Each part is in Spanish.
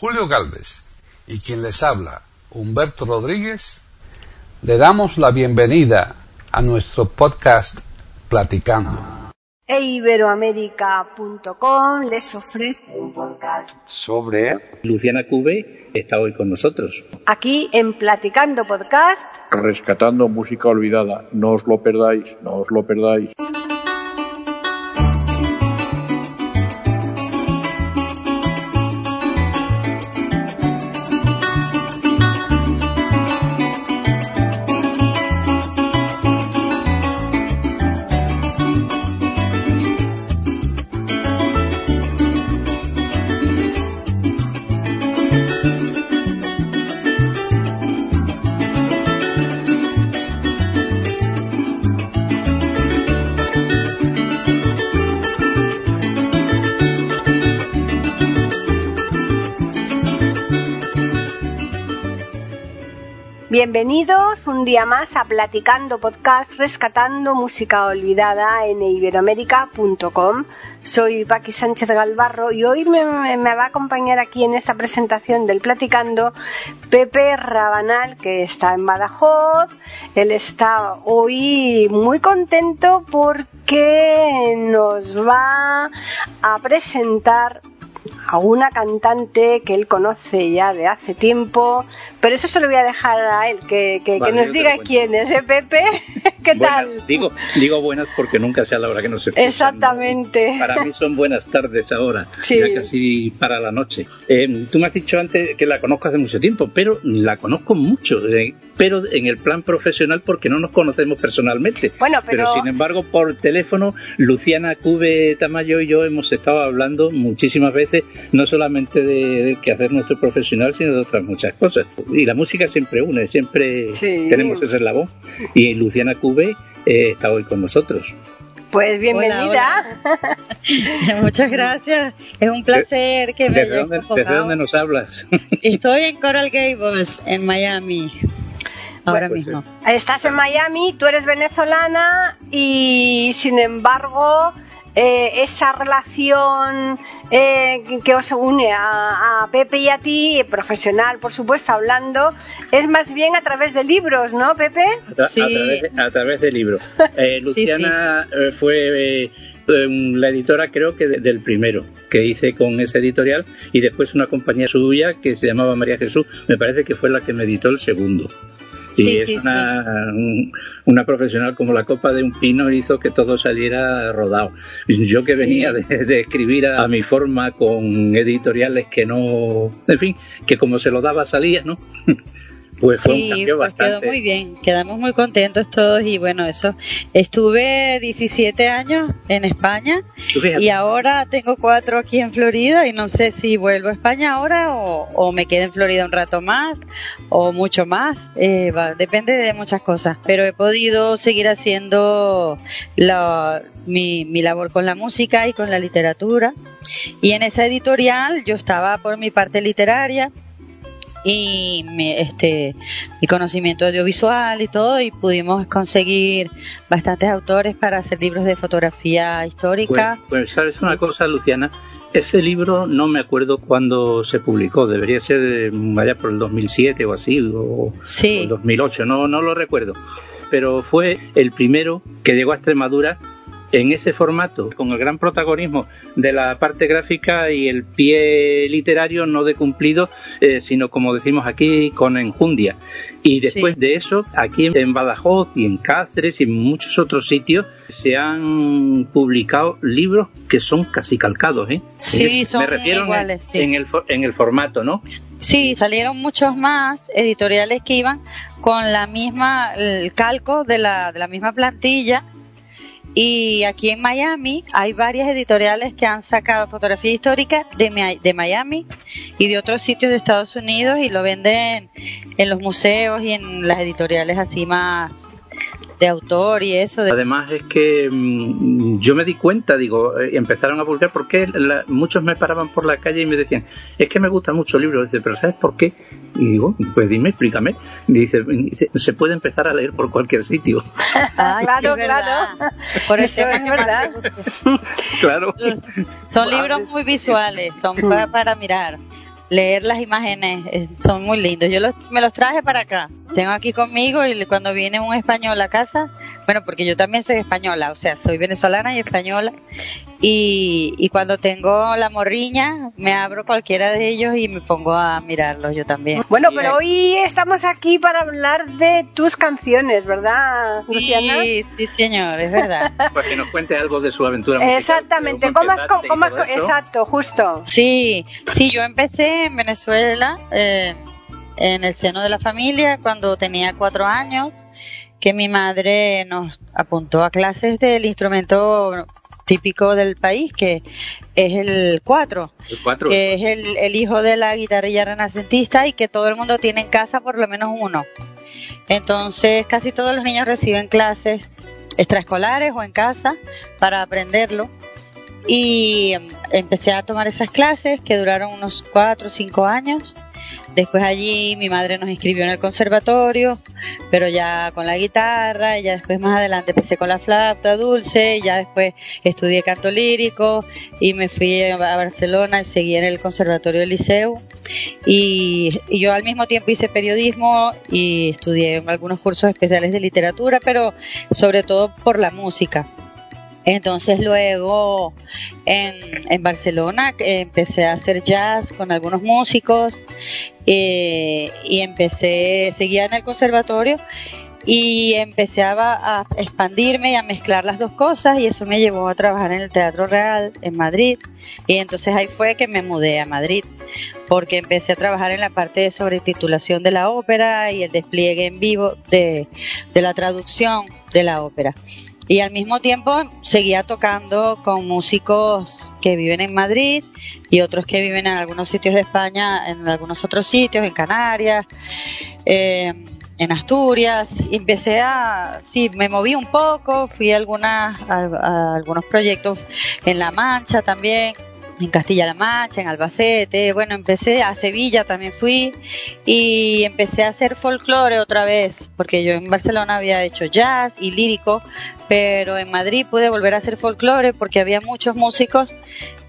Julio Galvez y quien les habla, Humberto Rodríguez, le damos la bienvenida a nuestro podcast Platicando. E iberoamérica.com les ofrece un podcast sobre Luciana Cube está hoy con nosotros. aquí en Platicando Podcast. rescatando música olvidada. No os lo perdáis, no os lo perdáis. Bienvenidos un día más a Platicando Podcast, rescatando música olvidada en iberoamérica.com. Soy Paqui Sánchez Galvarro y hoy me, me va a acompañar aquí en esta presentación del Platicando Pepe Rabanal, que está en Badajoz. Él está hoy muy contento porque nos va a presentar a una cantante que él conoce ya de hace tiempo, pero eso se lo voy a dejar a él, que, que- nos diga quién es, ¿eh, Pepe? ¿Qué tal? Buenas, digo, digo buenas porque nunca sea la hora que nos escuchan. Exactamente. Para mí son buenas tardes ahora, Sí. ya casi para la noche. Eh, tú me has dicho antes que la conozco hace mucho tiempo, pero la conozco mucho, eh, pero en el plan profesional porque no nos conocemos personalmente. Bueno, pero- sin embargo, por teléfono, Luciana Cube Tamayo y yo hemos estado hablando muchísimas veces, no solamente de, del quehacer nuestro profesional, sino de otras muchas cosas. Y la música siempre une, siempre Sí. tenemos ese eslabón. Y Luciana Cube eh, está hoy con nosotros. Pues bienvenida. Muchas gracias. Es un placer que me ¿Desde hayas dónde, convocado. desde dónde nos hablas? Estoy en Coral Gables, en Miami, ahora Pues, mismo. Estás en Miami, tú eres venezolana y sin embargo eh, esa relación eh, que os une a, a Pepe y a ti, profesional por supuesto, hablando, es más bien a través de libros, ¿no, Pepe? A, tra- a Sí. través, de, a través del libro. Eh, Luciana eh, fue eh, la editora, creo que de- del primero que hice con ese editorial, y después una compañía suya que se llamaba María Jesús, me parece que fue la que me editó el segundo. Y Sí, es sí, una, un- una profesional como la copa de un pino hizo que todo saliera rodado. Yo que venía de, de escribir a, a mi forma con editoriales que no, en fin, que como se lo daba salía, ¿no? Pues fue un Sí, cambio pues bastante. quedó muy bien. Quedamos muy contentos todos y bueno, eso. Estuve 17 años en España y ahora tengo cuatro aquí en Florida y no sé si vuelvo a España ahora o, o me quedo en Florida un rato más o mucho más. Eh, va, depende de muchas cosas. Pero he podido seguir haciendo la- mi, mi labor con la música y con la literatura. Y en esa editorial yo estaba por mi parte literaria y mi, este, mi conocimiento audiovisual y todo y pudimos conseguir bastantes autores para hacer libros de fotografía histórica. Pues, pues, sabes una cosa, Luciana, ese libro no me acuerdo cuándo se publicó, debería ser eh, allá por el 2007 o así, o, o Sí. el 2008, no, no lo recuerdo. Pero fue el primero que llegó a Extremadura en ese formato, con el gran protagonismo de la parte gráfica y el pie literario no de cumplido, eh, sino como decimos aquí, con enjundia. Y después Sí. de eso, aquí en Badajoz y en Cáceres y en muchos otros sitios, se han publicado libros que son casi calcados. ¿eh? Sí, Es- son Me refiero en- sí. en, el, en el formato, ¿no? Sí, salieron muchos más editoriales que iban con la misma, el calco de la, de la misma plantilla. Y aquí en Miami hay varias editoriales que han sacado fotografía histórica de, de Miami y de otros sitios de Estados Unidos y lo venden en los museos y en las editoriales así más de autor y eso. De... Además es que mm, yo me di cuenta, digo, eh, empezaron a publicar porque la- muchos me paraban por la calle y me decían, es que me gustan mucho el libro, dice, pero ¿sabes por qué? Y digo, pues dime, explícame. Dice, dice, se puede empezar a leer por cualquier sitio. Ay, Claro, claro. Por Eso es verdad. gusta. claro. Son libros muy visuales, son para, para mirar. Leer las imágenes, eh, son muy lindos. Yo los, me los traje para acá. Tengo aquí conmigo y cuando viene un español a casa, bueno, porque yo también soy española, o sea, soy venezolana y española. Y, y cuando tengo la morriña, me abro cualquiera de ellos y me pongo a mirarlos yo también. Bueno, pero hoy estamos aquí para hablar de tus canciones, ¿verdad, Luciana? Sí, sí, señor, es verdad. Pues que nos cuente algo de su aventura musical. Exactamente, ¿cómo has, cómo has, exacto, justo. Sí, sí, yo empecé en Venezuela, eh, en el seno de la familia, cuando tenía cuatro años, que mi madre nos apuntó a clases del instrumento típico del país, que es el cuatro, que es el, el, hijo de la guitarrilla renacentista y que todo el mundo tiene en casa por lo menos uno. Entonces, casi todos los niños reciben clases extraescolares o en casa para aprenderlo. Y em, empecé a tomar esas clases que duraron unos cuatro o cinco años Después allí mi madre nos inscribió en el conservatorio, pero ya con la guitarra, y ya después más adelante empecé con la flauta dulce, y ya después estudié canto lírico y me fui a Barcelona y seguí en el conservatorio del liceo. Y, y yo al mismo tiempo hice periodismo y estudié algunos cursos especiales de literatura, pero sobre todo por la música. Entonces luego en, Barcelona empecé a hacer jazz con algunos músicos eh, y empecé, seguía en el conservatorio y empecé a, expandirme y a mezclar las dos cosas y eso me llevó a trabajar en el Teatro Real en Madrid y entonces ahí fue que me mudé a Madrid porque empecé a trabajar en la parte de sobretitulación de la ópera y el despliegue en vivo de la traducción de la ópera y al mismo tiempo seguía tocando con músicos que viven en Madrid y otros que viven en algunos sitios de España, en algunos otros sitios, en Canarias, eh, en Asturias. Y empecé a, sí, me moví un poco, fui a, algunas, a, algunos proyectos en La Mancha también en Castilla-La Mancha, en Albacete, bueno, empecé a Sevilla también fui y empecé a hacer folclore otra vez, porque yo en Barcelona había hecho jazz y lírico, pero en Madrid pude volver a hacer folclore porque había muchos músicos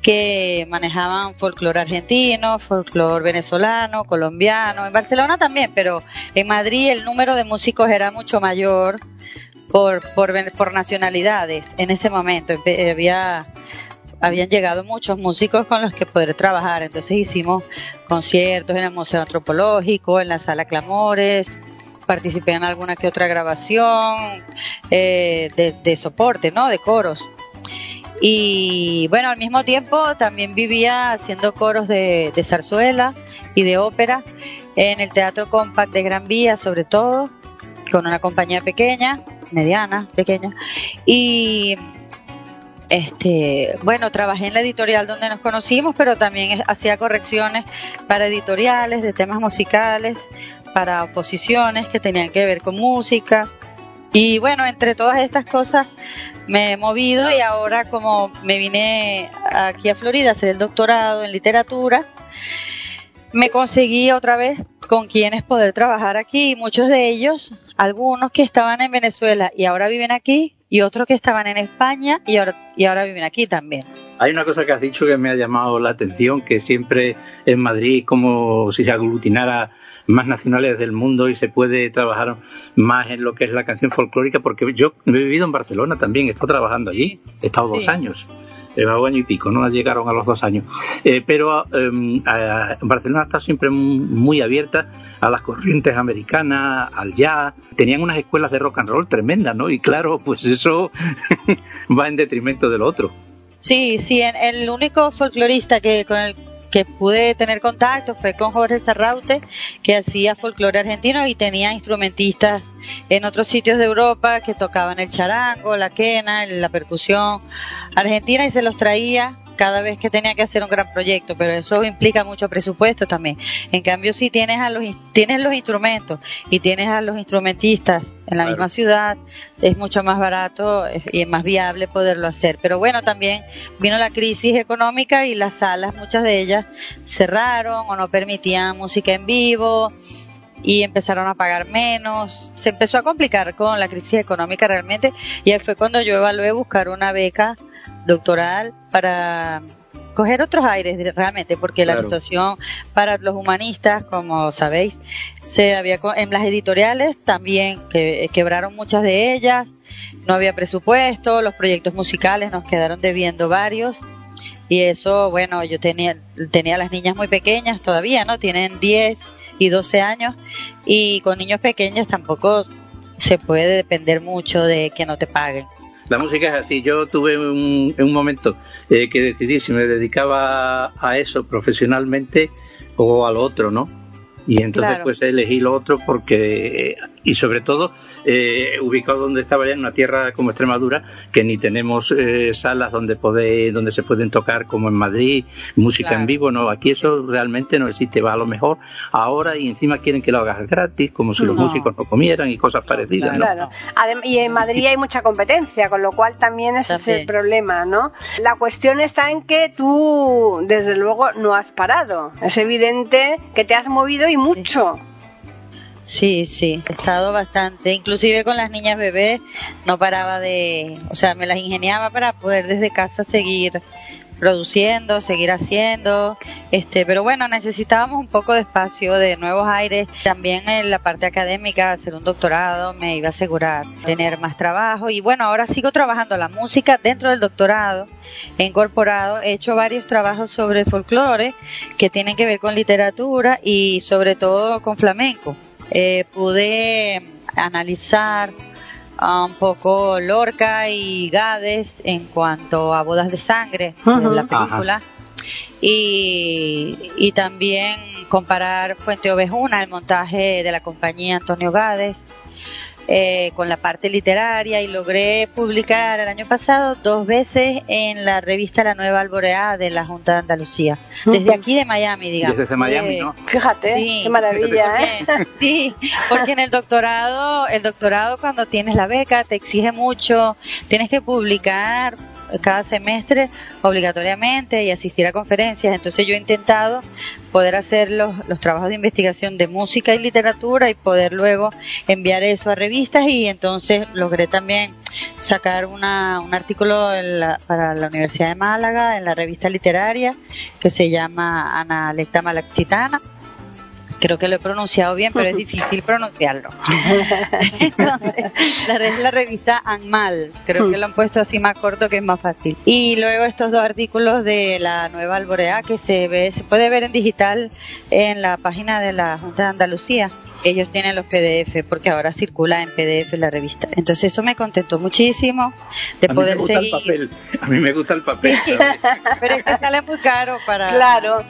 que manejaban folclore argentino, folclore venezolano, colombiano, en Barcelona también, pero en Madrid el número de músicos era mucho mayor por, por, por nacionalidades en ese momento, había habían llegado muchos músicos con los que poder trabajar. Entonces hicimos conciertos en el Museo Antropológico, en la Sala Clamores, participé en alguna que otra grabación eh, de, soporte, ¿no? De coros. Y bueno, al mismo tiempo también vivía haciendo coros de, de zarzuela y de ópera en el Teatro Compact de Gran Vía, sobre todo, con una compañía pequeña, mediana, pequeña. Y este, bueno, trabajé en la editorial donde nos conocimos, pero también hacía correcciones para editoriales de temas musicales, para oposiciones que tenían que ver con música. Y bueno, entre todas estas cosas me he movido y ahora como me vine aquí a Florida a hacer el doctorado en literatura, me conseguí otra vez con quienes poder trabajar aquí. Muchos de ellos, algunos que estaban en Venezuela y ahora viven aquí, y otros que estaban en España y ahora, y ahora viven aquí también. Hay una cosa que has dicho que me ha llamado la atención, que siempre en Madrid como si se aglutinara más nacionales del mundo y se puede trabajar más en lo que es la canción folclórica, porque yo he vivido en Barcelona también, he estado trabajando allí, he estado sí. dos años llevaba año y pico, no llegaron a los dos años. Eh, pero eh, a, Barcelona está siempre muy abierta a las corrientes americanas, al jazz. Tenían unas escuelas de rock and roll tremendas, ¿no? Y claro, pues eso va en detrimento del otro. Sí, sí, el único folclorista que con el que pude tener contacto fue con Jorge Sarraute, que hacía folclore argentino y tenía instrumentistas en otros sitios de Europa que tocaban el charango, la quena, la percusión argentina y se los traía cada vez que tenía que hacer un gran proyecto, pero eso implica mucho presupuesto también. En cambio, si tienes a los tienes los instrumentos y tienes a los instrumentistas en la claro. misma ciudad, es mucho más barato y es más viable poderlo hacer. Pero bueno, también vino la crisis económica y las salas, muchas de ellas cerraron o no permitían música en vivo y empezaron a pagar menos. Se empezó a complicar con la crisis económica realmente y ahí fue cuando yo evalué buscar una beca doctoral para coger otros aires realmente, porque la situación para los humanistas, como sabéis, se había en las editoriales también que quebraron muchas de ellas, no había presupuesto, los proyectos musicales nos quedaron debiendo varios y eso, bueno, yo tenía tenía las niñas muy pequeñas todavía, ¿no? Tienen 10 y 12 años y con niños pequeños tampoco se puede depender mucho de que no te paguen. La música es así. Yo tuve un, un momento eh, que decidí si me dedicaba a eso profesionalmente o al otro, ¿no? Y entonces pues elegí lo otro porque, y sobre todo, eh, ubicado donde estaba ya en una tierra como Extremadura, que ni tenemos eh, salas donde poder, donde se pueden tocar como en Madrid, música en vivo, no, aquí eso realmente no existe, va a lo mejor ahora y encima quieren que lo hagas gratis, como si los músicos no comieran y cosas parecidas, Claro. Y en Madrid hay mucha competencia, con lo cual también ese es el problema, ¿no? La cuestión está en que tú, desde luego, no has parado. Es evidente que te has movido y mucho. Sí, sí, he estado bastante, inclusive con las niñas bebés no paraba de, o sea, me las ingeniaba para poder desde casa seguir produciendo, seguir haciendo, este, pero bueno, necesitábamos un poco de espacio, de nuevos aires, también en la parte académica, hacer un doctorado me iba a asegurar tener más trabajo. Y bueno, ahora sigo trabajando la música dentro del doctorado, he incorporado, he hecho varios trabajos sobre folclore que tienen que ver con literatura y sobre todo con flamenco. Eh, pude analizar un poco Lorca y Gades en cuanto a bodas de sangre de la película. Y, y, también comparar Fuente Ovejuna, el montaje de la compañía Antonio Gades, eh, con la parte literaria y logré publicar el año pasado dos veces en la revista La Nueva Alboreada de la Junta de Andalucía. Desde aquí de Miami, digamos. Desde Miami, ¿no? Fíjate, qué maravilla, ¿eh? Sí, porque en el doctorado, el doctorado cuando tienes la beca te exige mucho, tienes que publicar cada semestre obligatoriamente y asistir a conferencias. Entonces yo he intentado poder hacer los, los trabajos de investigación de música y literatura y poder luego enviar eso a revistas y entonces logré también sacar una, un artículo para la Universidad de Málaga en la revista literaria que se llama Ana Lecta Malaxitana creo que lo he pronunciado bien, pero es difícil pronunciarlo. Entonces, la, la revista Anmal, creo que lo han puesto así más corto que es más fácil. Y luego estos dos artículos de la Nueva Alborea que se ve, se puede ver en digital en la página de la Junta de Andalucía ellos tienen los PDF porque ahora circula en PDF la revista. Entonces eso me contentó muchísimo de a poder mí me gusta El papel. A mí me gusta el papel. pero es que sale muy caro para,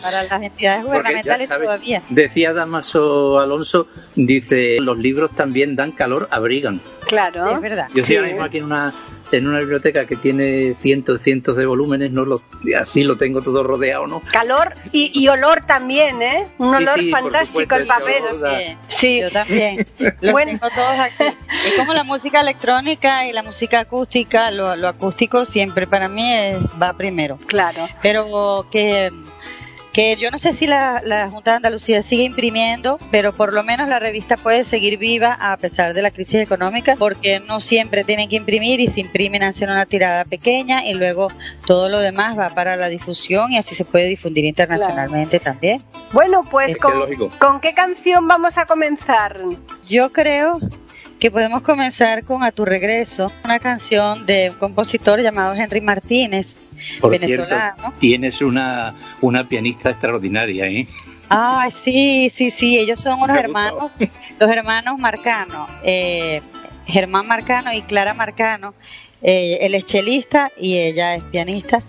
para las entidades gubernamentales todavía. Decía Damaso Alonso, dice, los libros también dan calor, abrigan. Claro. Es verdad. Yo estoy ahora mismo aquí en una en una biblioteca que tiene cientos cientos de volúmenes, no lo, así lo tengo todo rodeado, ¿no? Calor y, olor también, ¿eh? Un olor fantástico el papel. sí, yo también. Los tengo todos aquí. Es como la música electrónica y la música acústica, lo, lo acústico siempre para mí va primero. Claro. Pero que que yo no sé si la, Junta de Andalucía sigue imprimiendo, pero por lo menos la revista puede seguir viva a pesar de la crisis económica, porque no siempre tienen que imprimir y se imprimen hacen una tirada pequeña y luego todo lo demás va para la difusión y así se puede difundir internacionalmente también. Bueno, pues con, ¿con qué canción vamos a comenzar? Yo creo que podemos comenzar con A tu regreso, una canción de un compositor llamado Henry Martínez, Por. Cierto, tienes una, una pianista extraordinaria, ¿eh? Ah, sí, sí, sí, ellos son unos hermanos, los hermanos Marcano, eh, Germán Marcano y Clara Marcano. Eh, él es chelista y ella es pianista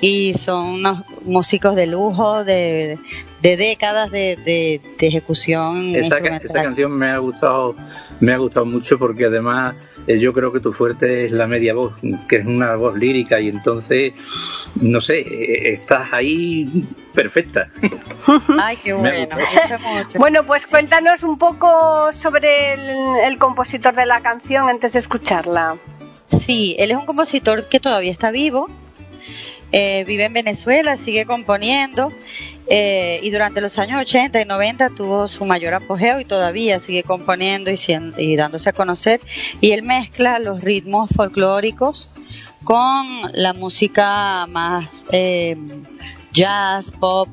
y son unos músicos de lujo, de, de décadas de, de, ejecución. Esa, esa, canción me ha gustado, me ha gustado mucho porque además eh, yo creo que tu fuerte es la media voz, que es una voz lírica y entonces, no sé, eh, estás ahí perfecta. Ay, qué bueno. bueno, pues cuéntanos un poco sobre el, el compositor de la canción antes de escucharla. Sí, él es un compositor que todavía está vivo, eh, vive en Venezuela, sigue componiendo eh, y durante los años 80 y 90 tuvo su mayor apogeo y todavía sigue componiendo y, y dándose a conocer. Y él mezcla los ritmos folclóricos con la música más eh, jazz, pop,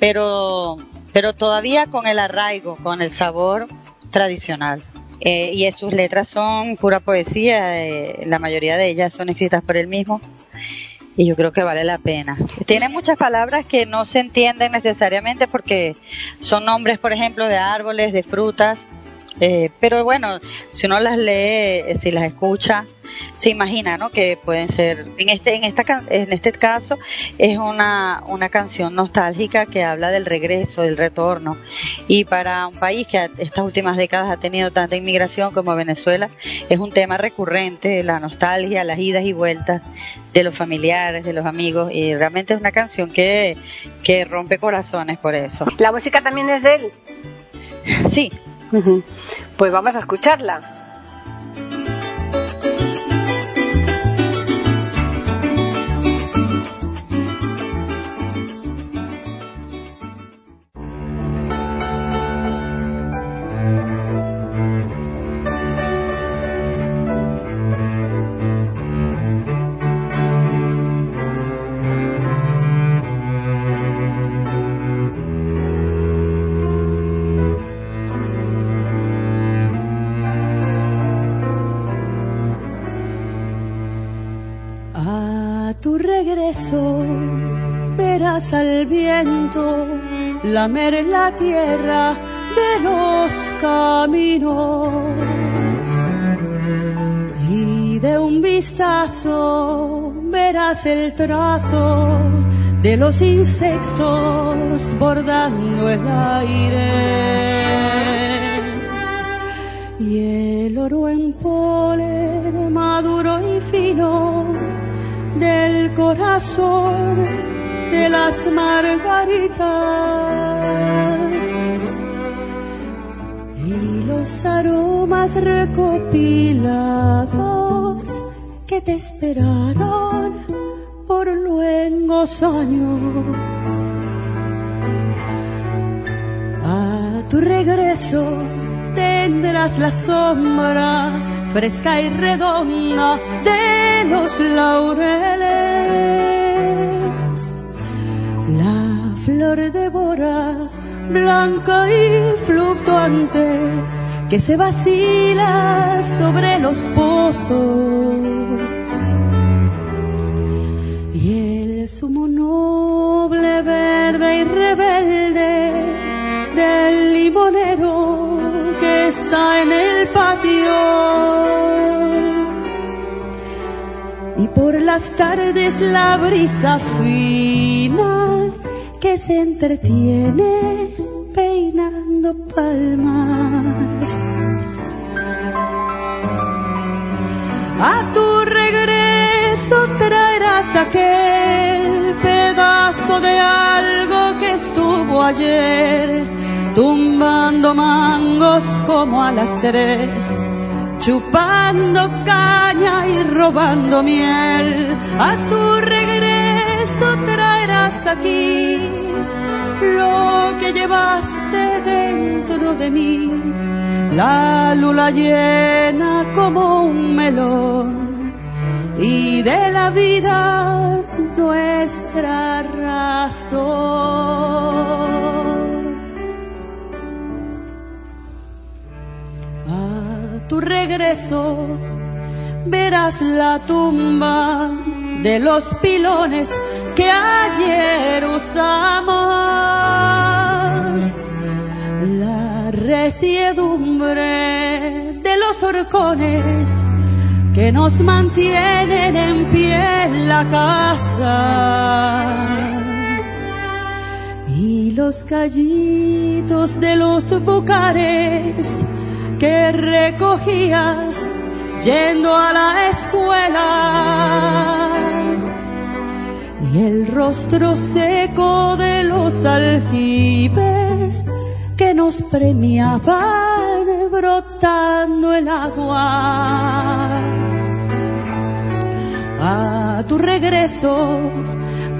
pero, pero todavía con el arraigo, con el sabor tradicional. Eh, y sus letras son pura poesía, eh, la mayoría de ellas son escritas por él mismo y yo creo que vale la pena. Tiene muchas palabras que no se entienden necesariamente porque son nombres, por ejemplo, de árboles, de frutas, eh, pero bueno, si uno las lee, eh, si las escucha, se imagina, ¿no? Que pueden ser, en este, en esta, en este caso, es una, una canción nostálgica que habla del regreso, del retorno. Y para un país que estas últimas décadas ha tenido tanta inmigración como Venezuela, es un tema recurrente, la nostalgia, las idas y vueltas de los familiares, de los amigos, y realmente es una canción que, que rompe corazones por eso. ¿La música también es de él? Sí, pues vamos a escucharla. Al viento lamer la tierra de los caminos. Y de un vistazo verás el trazo de los insectos bordando el aire. Y el oro en polen maduro y fino del corazón de las margaritas y los aromas recopilados que te esperaron por luengos años. A tu regreso tendrás la sombra fresca y redonda de los laureles. Flor devora, blanca y fluctuante, que se vacila sobre los pozos. Y el sumo noble, verde y rebelde del limonero que está en el patio. Y por las tardes la brisa fina se entretiene peinando palmas. A tu regreso traerás aquel pedazo de algo que estuvo ayer tumbando mangos como a las tres, chupando caña y robando miel. A tu regreso traerás aquí que llevaste dentro de mí, la luna llena como un melón y de la vida nuestra razón. tu regreso verás la tumba de los pilones que ayer usamos. Resiedumbre de los horcones que nos mantienen en pie en la casa. Y los callitos de los bucares que recogías yendo a la escuela y el rostro seco de los aljibes que nos premiaban brotando el agua. A tu regreso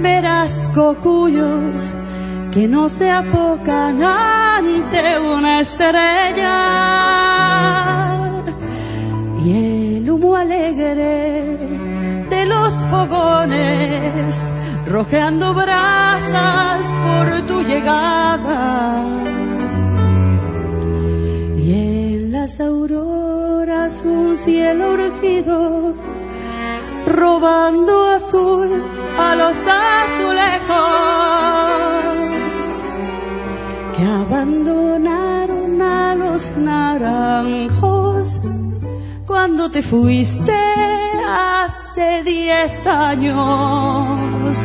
verás cocuyos que no se apocan ante una estrella y el humo alegre de los fogones rojeando brasas por tu llegada. Las auroras un cielo urgido, robando azul a los azulejos que abandonaron a los naranjos cuando te fuiste hace diez años.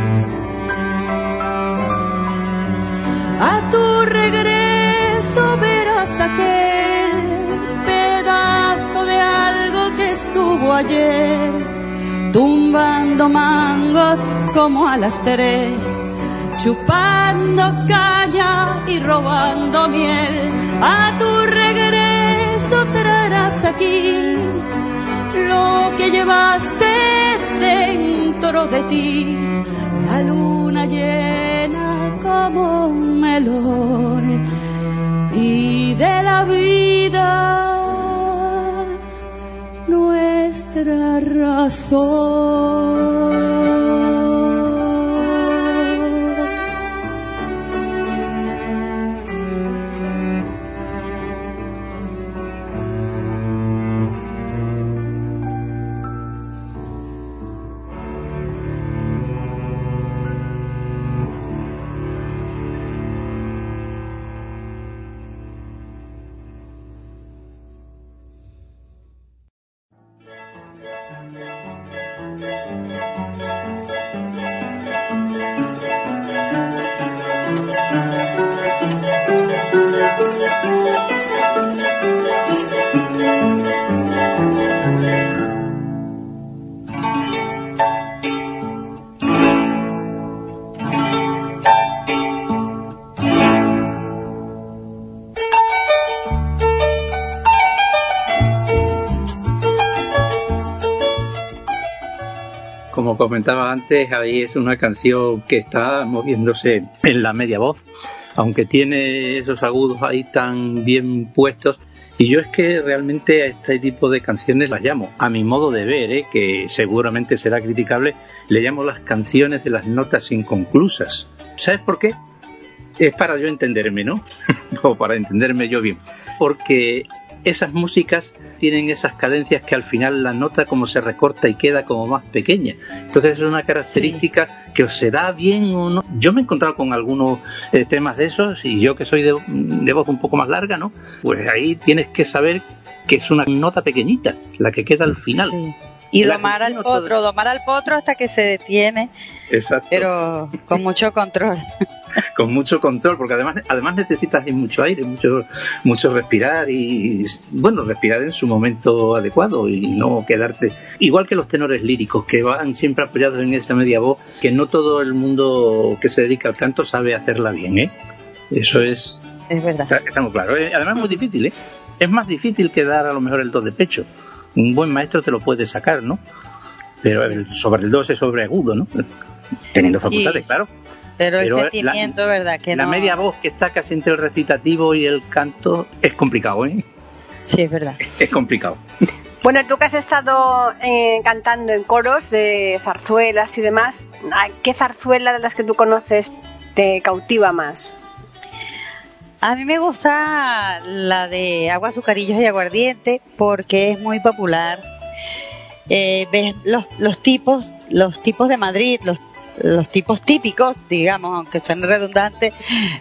A tu regreso verás aquel estuvo ayer, tumbando mangos como a las tres, chupando caña y robando miel. A tu regreso traerás aquí lo que llevaste dentro de ti, la luna llena como un melón y de la vida nuestra razón. Comentaba antes, ahí es una canción que está moviéndose en la media voz, aunque tiene esos agudos ahí tan bien puestos. Y yo es que realmente a este tipo de canciones las llamo, a mi modo de ver, ¿eh? que seguramente será criticable, le llamo las canciones de las notas inconclusas. ¿Sabes por qué? Es para yo entenderme, ¿no? o para entenderme yo bien. Porque esas músicas tienen esas cadencias que al final la nota como se recorta y queda como más pequeña. Entonces es una característica que os se da bien o no. Yo me he encontrado con algunos eh, temas de esos y yo que soy de, de voz un poco más larga, ¿no? Pues ahí tienes que saber que es una nota pequeñita, la que queda al final. Sí. Y La domar al todo- potro, domar al potro hasta que se detiene, Exacto. pero con mucho control. con mucho control, porque además, además necesitas mucho aire, mucho, mucho respirar y, bueno, respirar en su momento adecuado y no quedarte. Igual que los tenores líricos, que van siempre apoyados en esa media voz, que no todo el mundo que se dedica al canto sabe hacerla bien, ¿eh? Eso es, Es verdad. está, está muy claro. ¿eh? Además es muy difícil, ¿eh? Es más difícil que dar a lo mejor el do de pecho. Un buen maestro te lo puede sacar, ¿no? Pero el, sobre el do es sobre agudo, ¿no? Teniendo facultades, claro. Pero el Pero la- sentimiento, ¿verdad? Que la no... media voz que está casi entre el recitativo y el canto es complicado, ¿eh? Sí, es verdad. Es complicado. Bueno, tú que has estado eh, cantando en coros de zarzuelas y demás, ¿a ¿qué zarzuela de las que tú conoces te cautiva más? A mí me gusta la de agua, azucarillos y aguardiente porque es muy popular. Eh, ves los, los tipos, los tipos de Madrid, los, los tipos típicos, digamos, aunque suene redundante,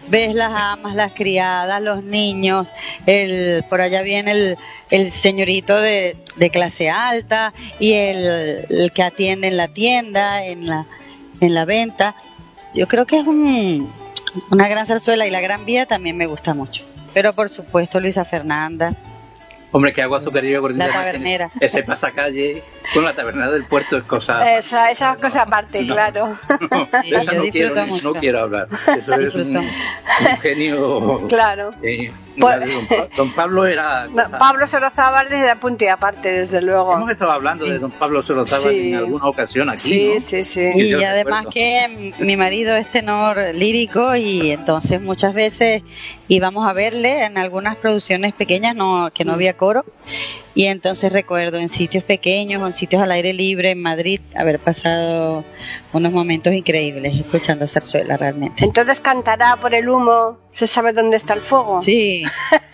ves las amas, las criadas, los niños, el, por allá viene el, el señorito de, de clase alta y el, el que atiende en la tienda, en la, en la venta. Yo creo que es un, una gran zarzuela y la gran vía también me gusta mucho. Pero por supuesto Luisa Fernanda. Hombre, que agua gordita. La tabernera. Ese pasacalle con la tabernera del puerto es cosa. Esa, esa cosa aparte, No. claro. No, Sí, esa no quiero, disfruto no mucho. quiero hablar. Eso es un, un genio. Claro. eh, Pues- don, Pa- don Pablo era. No, Pablo Sorozábal desde punto y aparte, desde luego. Hemos estado hablando de don Pablo Sorozábal Sí. en alguna ocasión aquí. Sí, ¿no? sí, sí. Y Y además recuerdo. que mi marido es tenor lírico y entonces muchas veces íbamos a verle en algunas producciones pequeñas no, que no había coro. Y entonces recuerdo en sitios pequeños o en sitios al aire libre en Madrid haber pasado unos momentos increíbles escuchando zarzuela realmente. Entonces cantará por el humo, se sabe dónde está el fuego. Sí,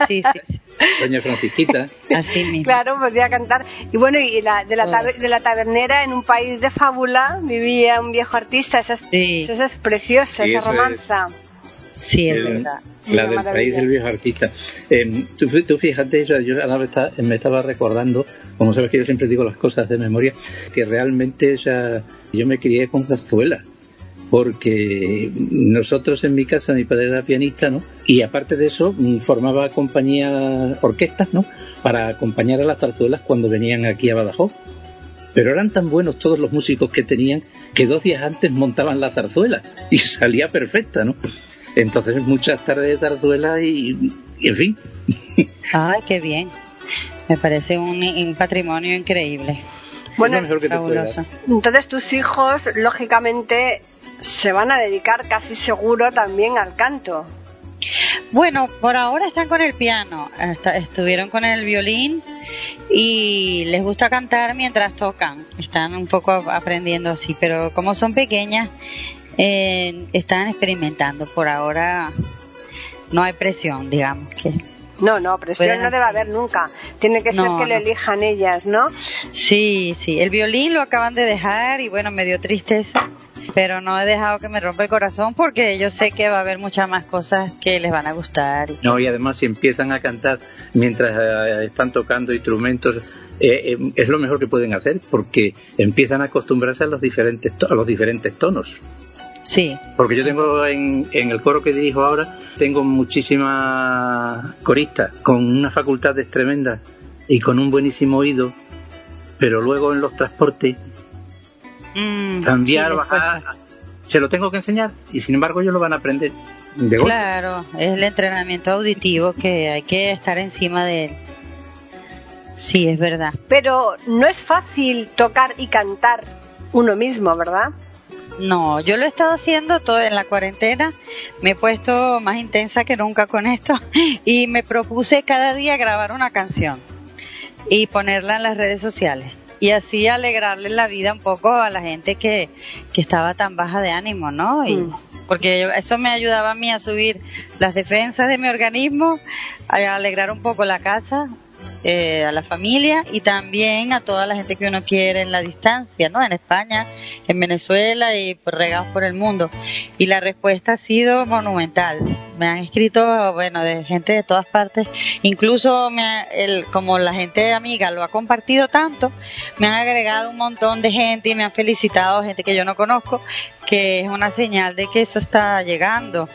sí, sí. sí. Doña Francisquita. Así mismo. Claro, podría cantar. Y bueno, y la, de, la taber- de la tabernera en un país de fábula vivía un viejo artista. Esa es, Sí. esa es preciosa, Sí, esa eso es. romanza. Sí, es El- verdad. La del país del viejo artista. Eh, tú, tú fíjate, yo, yo ahora está- me estaba recordando, como sabes que yo siempre digo las cosas de memoria, que realmente ya, yo me crié con zarzuela. Porque nosotros en mi casa, mi padre era pianista, ¿no? Y aparte de eso, mm, formaba compañía, orquestas, ¿no? Para acompañar a las zarzuelas cuando venían aquí a Badajoz. Pero eran tan buenos todos los músicos que tenían que dos días antes montaban la zarzuela y salía perfecta, ¿no? Entonces muchas tardes de zarzuela y, y en fin. Ay, qué bien. Me parece un, un patrimonio increíble. Bueno, mejor que. Fabuloso. Entonces tus hijos, lógicamente, se van a dedicar casi seguro también al canto. Bueno, por ahora están con el piano, hasta- estuvieron con el violín y les gusta cantar mientras tocan. Están un poco aprendiendo así, pero como son pequeñas, eh, están experimentando. Por ahora no hay presión, digamos que. No, no, presión Pueden no debe haber nunca. Tiene que ser No, que lo no. elijan ellas, ¿no? Sí, sí, el violín lo acaban de dejar y bueno, me dio tristeza, pero no he dejado que me rompa el corazón porque yo sé que va a haber muchas más cosas que les van a gustar. y- No, y además si empiezan a cantar mientras eh, están tocando instrumentos, eh, eh, es lo mejor que pueden hacer porque empiezan a acostumbrarse a los diferentes, to- a los diferentes tonos. Sí, Porque yo tengo en, en el coro que dirijo ahora, tengo muchísimas coristas con unas facultades tremendas y con un buenísimo oído, pero luego en los transportes, Mm, cambiar, sí, después- bajar, se lo tengo que enseñar y sin embargo ellos lo van a aprender de golpe. Claro, es el entrenamiento auditivo que hay que estar encima de él. Sí, es verdad. Pero no es fácil tocar y cantar uno mismo, ¿verdad? No, yo lo he estado haciendo todo en la cuarentena. Me he puesto más intensa que nunca con esto y me propuse cada día grabar una canción y ponerla en las redes sociales y así alegrarle la vida un poco a la gente que, que estaba tan baja de ánimo, ¿no? Y, Mm. Porque eso me ayudaba a mí a subir las defensas de mi organismo, a alegrar un poco la casa, eh, a la familia y también a toda la gente que uno quiere en la distancia, ¿no? En España, en Venezuela y por regados por el mundo. Y la respuesta ha sido monumental. Me han escrito, bueno, de gente de todas partes. Incluso me ha- el, como la gente amiga lo ha compartido tanto, me han agregado un montón de gente y me han felicitado gente que yo no conozco, que es una señal de que eso está llegando.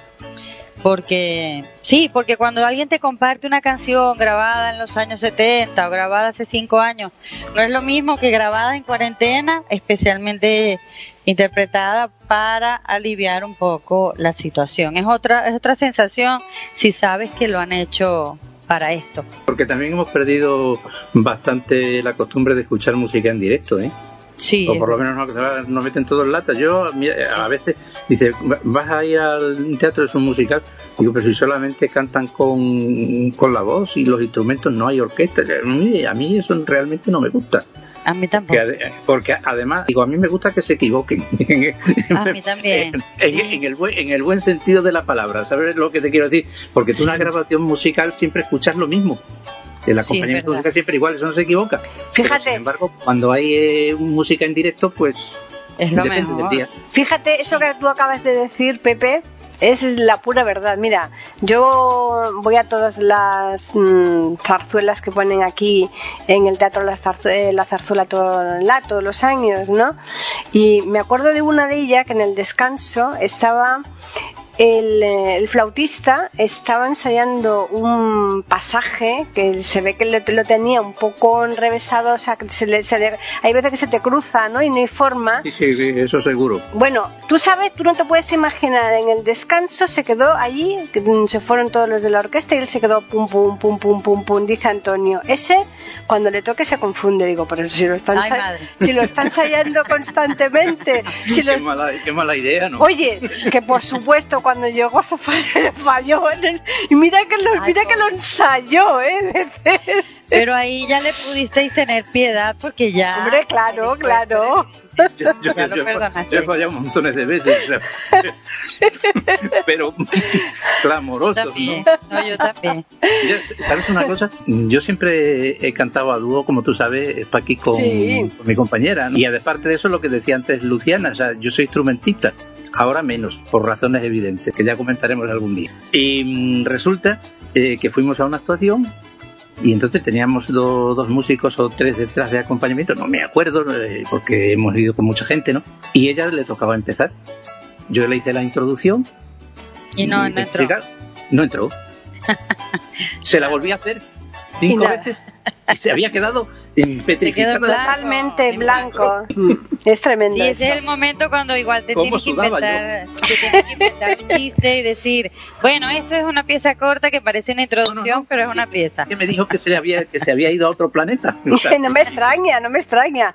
Porque, sí, porque cuando alguien te comparte una canción grabada en los años 70 o grabada hace 5 años, no es lo mismo que grabada en cuarentena, especialmente interpretada para aliviar un poco la situación. Es otra, es otra sensación si sabes que lo han hecho para esto. Porque también hemos perdido bastante la costumbre de escuchar música en directo, ¿eh? Sí, o por lo menos nos, nos meten todo en lata. Yo a veces dice, vas a ir al teatro es un musical, digo, pero si solamente cantan con, con la voz y los instrumentos no hay orquesta, a mí eso realmente no me gusta. A mí tampoco. Que porque además, digo, a mí me gusta que se equivoquen. A mí también. En, en el buen, en el buen sentido de la palabra, ¿sabes lo que te quiero decir? Porque tú una grabación musical siempre escuchas lo mismo. El Sí, acompañamiento verdad. musical siempre igual, eso no se equivoca. Pero, Fíjate. sin embargo, cuando hay eh, música en directo, pues Es lo mejor. Fíjate, eso que tú acabas de decir, Pepe, es la pura verdad. Mira, yo voy a todas las mm, zarzuelas que ponen aquí en el Teatro La, Zarzu- eh, la Zarzuela todo, todos los años, ¿no? Y me acuerdo de una de ellas que en el descanso estaba el, eh, el flautista estaba ensayando un pasaje que se ve que le- lo tenía un poco enrevesado, o sea, que se le- se le- hay veces que se te cruza, ¿no? Y no hay forma. Sí, sí, sí, eso seguro. Bueno, tú sabes, tú no te puedes imaginar, en el descanso se quedó allí, mm, se fueron todos los de la orquesta y él se quedó pum, pum, pum, pum, pum, pum, dice Antonio. Ese, cuando le toque se confunde, digo, pero si lo están, Ay, si lo están ensayando constantemente, si lo Qué, mala, qué mala idea, ¿no? Oye, que por supuesto, cuando llegó se falló en el- y mira que lo, Ay, mira que lo ensayó, ¿eh? Veces. Pero ahí ya le pudisteis tener piedad porque ya... Hombre, claro, claro. Yo, yo- Ya lo yo- perdonaste. yo he fallado montones de veces, pero Yo clamoroso. también, no, yo también. ¿Sabes una cosa? Yo siempre he cantado a dúo, como tú sabes, Paqui, con, Sí. con mi compañera. ¿no? Y aparte de eso, lo que decía antes Luciana, o sea, yo soy instrumentista. Ahora menos, por razones evidentes, que ya comentaremos algún día. Y mm, resulta eh, que fuimos a una actuación y entonces teníamos do- dos músicos o tres detrás de acompañamiento, no me acuerdo, eh, porque hemos ido con mucha gente, ¿no? Y ella le tocaba empezar. Yo le hice la introducción Y no, no entró. No entró. Se la volví a hacer cinco Y veces y se había quedado en blanco. Totalmente En blanco. Es tremendo Y ese es el momento cuando igual te ¿Cómo tienes que inventar, te tienes que inventar un chiste y decir, bueno, esto es una pieza corta que parece una introducción, No, no, no. pero es una pieza. Que me dijo que se, había, que se había ido a otro planeta. No me extraña, no me extraña.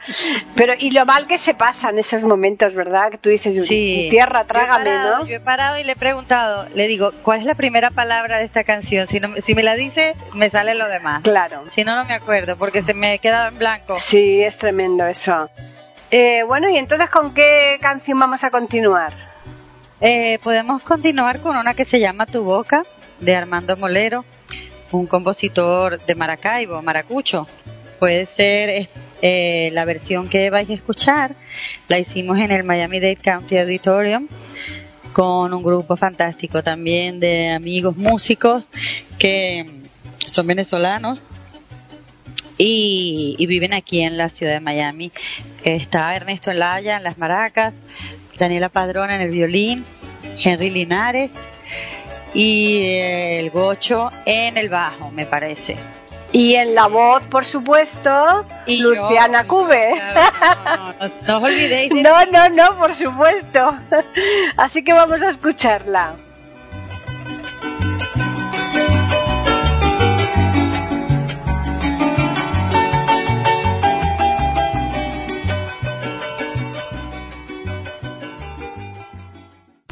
Pero y lo mal que se pasan esos momentos, ¿verdad? Que tú dices, Sí. tierra, Yo trágame, parado- ¿no? Yo he parado y le he preguntado, le digo, ¿cuál es la primera palabra de esta canción? Si, si me la dice, me sale lo demás. Claro. Si no, no me acuerdo, porque se me he quedado en blanco. Sí, es tremendo eso. Eh, bueno, y entonces, ¿con qué canción vamos a continuar? Eh, podemos continuar con una que se llama Tu Boca, de Armando Molero, un compositor de Maracaibo, Maracucho. Puede ser eh, la versión que vais a escuchar, la hicimos en el Miami-Dade County Auditorium con un grupo fantástico también de amigos músicos que son venezolanos y, y viven aquí en la ciudad de Miami. Está Ernesto Elaya en las maracas, Daniela Padrón en el violín, Henry Linares y el Gocho en el bajo, me parece. Y en la voz, por supuesto, Y Luciana yo- Cube. No, no, no, no os olvidéis de No, no, no, por supuesto. Así que vamos a escucharla.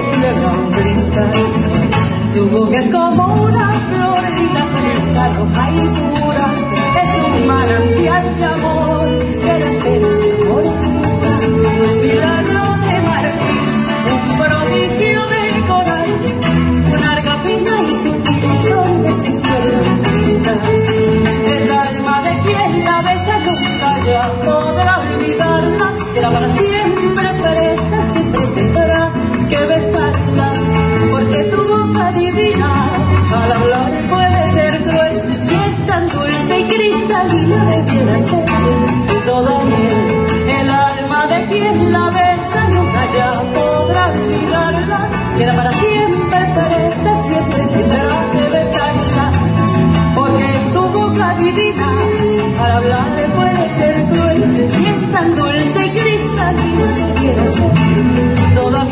un cristal. Tu boca es como una flor, vida fresca, roja y pura. Es un manantial de amor, que la tiene muy pura. Un milagro de marfil, un prodigio de coral, una arga fina y sutil donde se quiere olvidar. El alma de quien la besa nunca ya podrá olvidarla, será para todo miel. El alma de quien la besa nunca ya podrá olvidarla, queda para siempre presa, siempre tendrá que besarla, porque tu boca divina al hablar puede ser cruel, si es tan dulce y cristalina debiera ser toda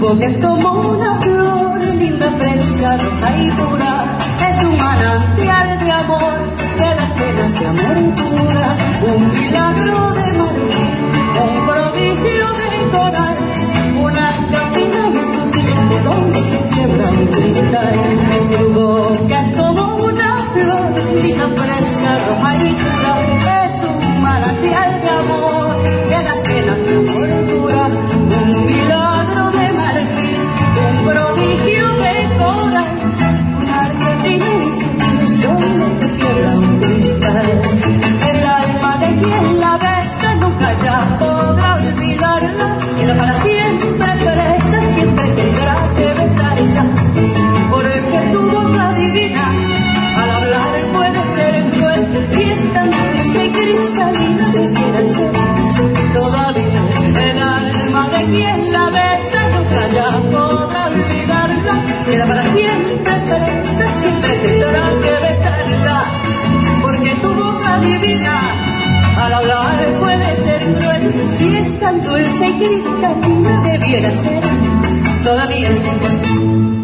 boca es como una flor, linda, fresca, roja y pura. Es un manantial de amor, que las penas de amor cura. Un milagro de marfil, un prodigio de coral. Una capina y sutil de donde se quiebra un cristal. Tu boca es como una flor, linda, fresca, roja y pura. Es un manantial de amor, que las penas de amor cura. Un Al hablar puede ser cruel, si es tan dulce y cristalina debiera ser todavía.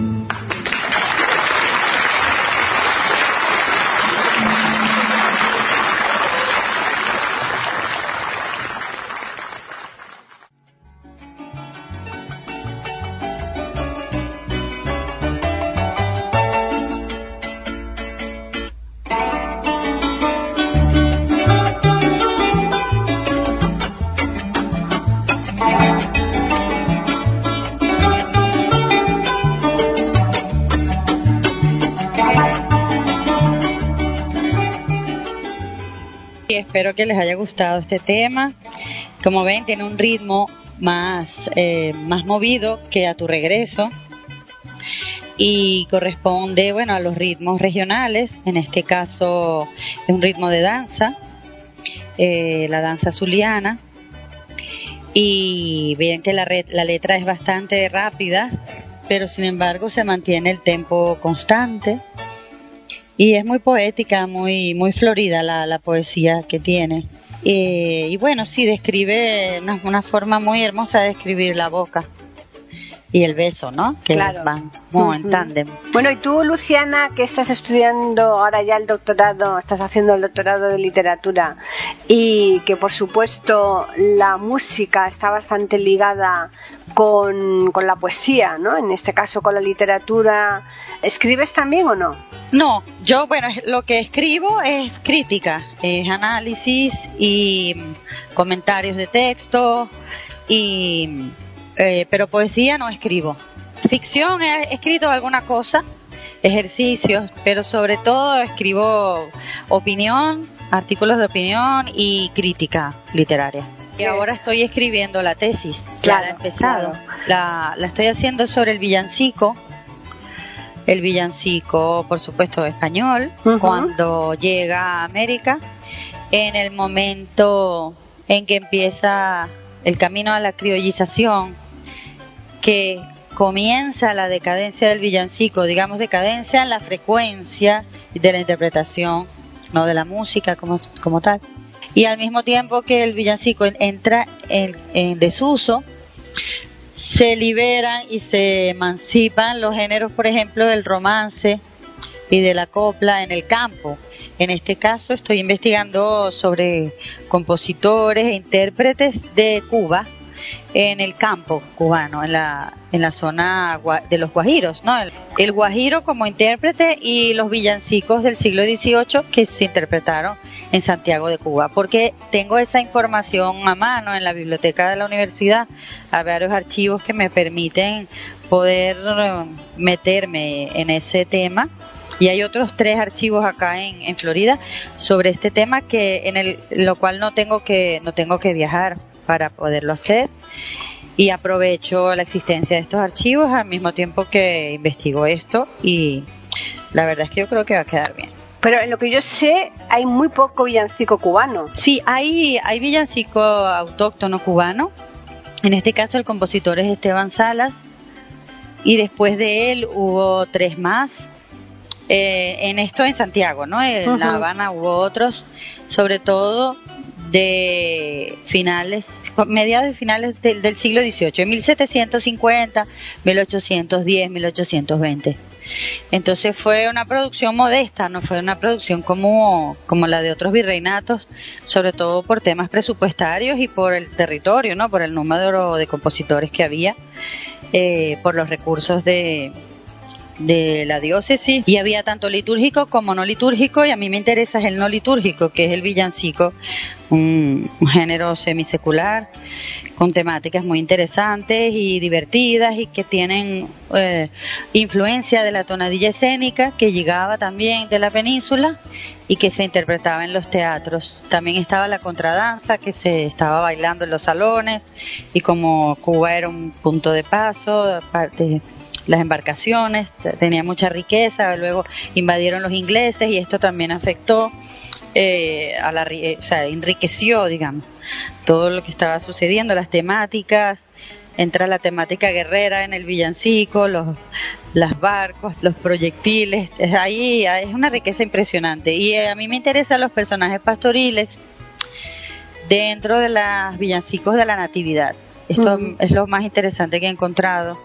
Espero que les haya gustado este tema. Como ven, tiene un ritmo más, eh, más movido que a tu regreso y corresponde bueno a los ritmos regionales. En este caso es un ritmo de danza eh, la danza zuliana. Y ven que la, la letra es bastante rápida pero sin embargo se mantiene el tempo constante y es muy poética, muy, muy florida la, la poesía que tiene. Eh, y bueno, sí, describe una, forma muy hermosa de describir la boca y el beso, ¿no? Que Claro. van como en tándem. Bueno, y tú, Luciana, que estás estudiando ahora ya el doctorado, estás haciendo el doctorado de literatura y que por supuesto la música está bastante ligada con, con la poesía, ¿no? En este caso con la literatura. ¿Escribes también o no? No, yo, bueno, lo que escribo es crítica, es análisis y mm, comentarios de texto, y, mm, eh, pero poesía no escribo. Ficción he escrito alguna cosa, ejercicios, pero sobre todo escribo opinión, artículos de opinión y crítica literaria. Y ahora estoy escribiendo la tesis, ya la he Claro, empezado. claro. La, la estoy haciendo sobre el villancico, el villancico, por supuesto, español, cuando llega a América, en el momento en que empieza el camino a la criollización, que comienza la decadencia del villancico, digamos decadencia en la frecuencia de la interpretación, no de la música como, como tal. Y al mismo tiempo que el villancico en- entra en, en desuso, se liberan y se emancipan los géneros, por ejemplo, del romance y de la copla en el campo. En este caso estoy investigando sobre compositores e intérpretes de Cuba en el campo cubano, en la, en la zona de los guajiros, ¿no? El, guajiro como intérprete y los villancicos del siglo XVIII que se interpretaron en Santiago de Cuba, porque tengo esa información a mano en la biblioteca de la universidad, hay varios archivos que me permiten poder eh, meterme en ese tema. Y hay otros tres archivos acá en, en Florida sobre este tema que en el lo cual no tengo que no tengo que viajar para poderlo hacer y aprovecho la existencia de estos archivos al mismo tiempo que investigo esto y la verdad es que yo creo que va a quedar bien. Pero en lo que yo sé, hay muy poco villancico cubano. Sí, hay, hay villancico autóctono cubano. En este caso el compositor es Esteban Salas. Y después de él hubo tres más. Eh, en esto en Santiago, ¿no? En La. Habana hubo otros, sobre todo de finales, mediados y finales del, siglo XVIII, en 1750, 1810, 1820. Entonces fue una producción modesta, no fue una producción como, como la de otros virreinatos, sobre todo por temas presupuestarios y por el territorio, ¿no? Por el número de compositores que había, eh, por los recursos de, de la diócesis y había tanto litúrgico como no litúrgico y a mí me interesa es el no litúrgico que es el villancico un, un género semisecular con temáticas muy interesantes y divertidas y que tienen eh, influencia de la tonadilla escénica que llegaba también de la península y que se interpretaba en los teatros. También estaba la contradanza que se estaba bailando en los salones y como Cuba era un punto de paso, aparte las embarcaciones, tenía mucha riqueza, luego invadieron los ingleses y esto también afectó eh, a la, eh, o sea, enriqueció, digamos, todo lo que estaba sucediendo, las temáticas, entra la temática guerrera en el villancico, los, los barcos, los proyectiles, es ahí es una riqueza impresionante y eh, a mí me interesan los personajes pastoriles dentro de las villancicos de la Natividad. Esto es lo más interesante que he encontrado.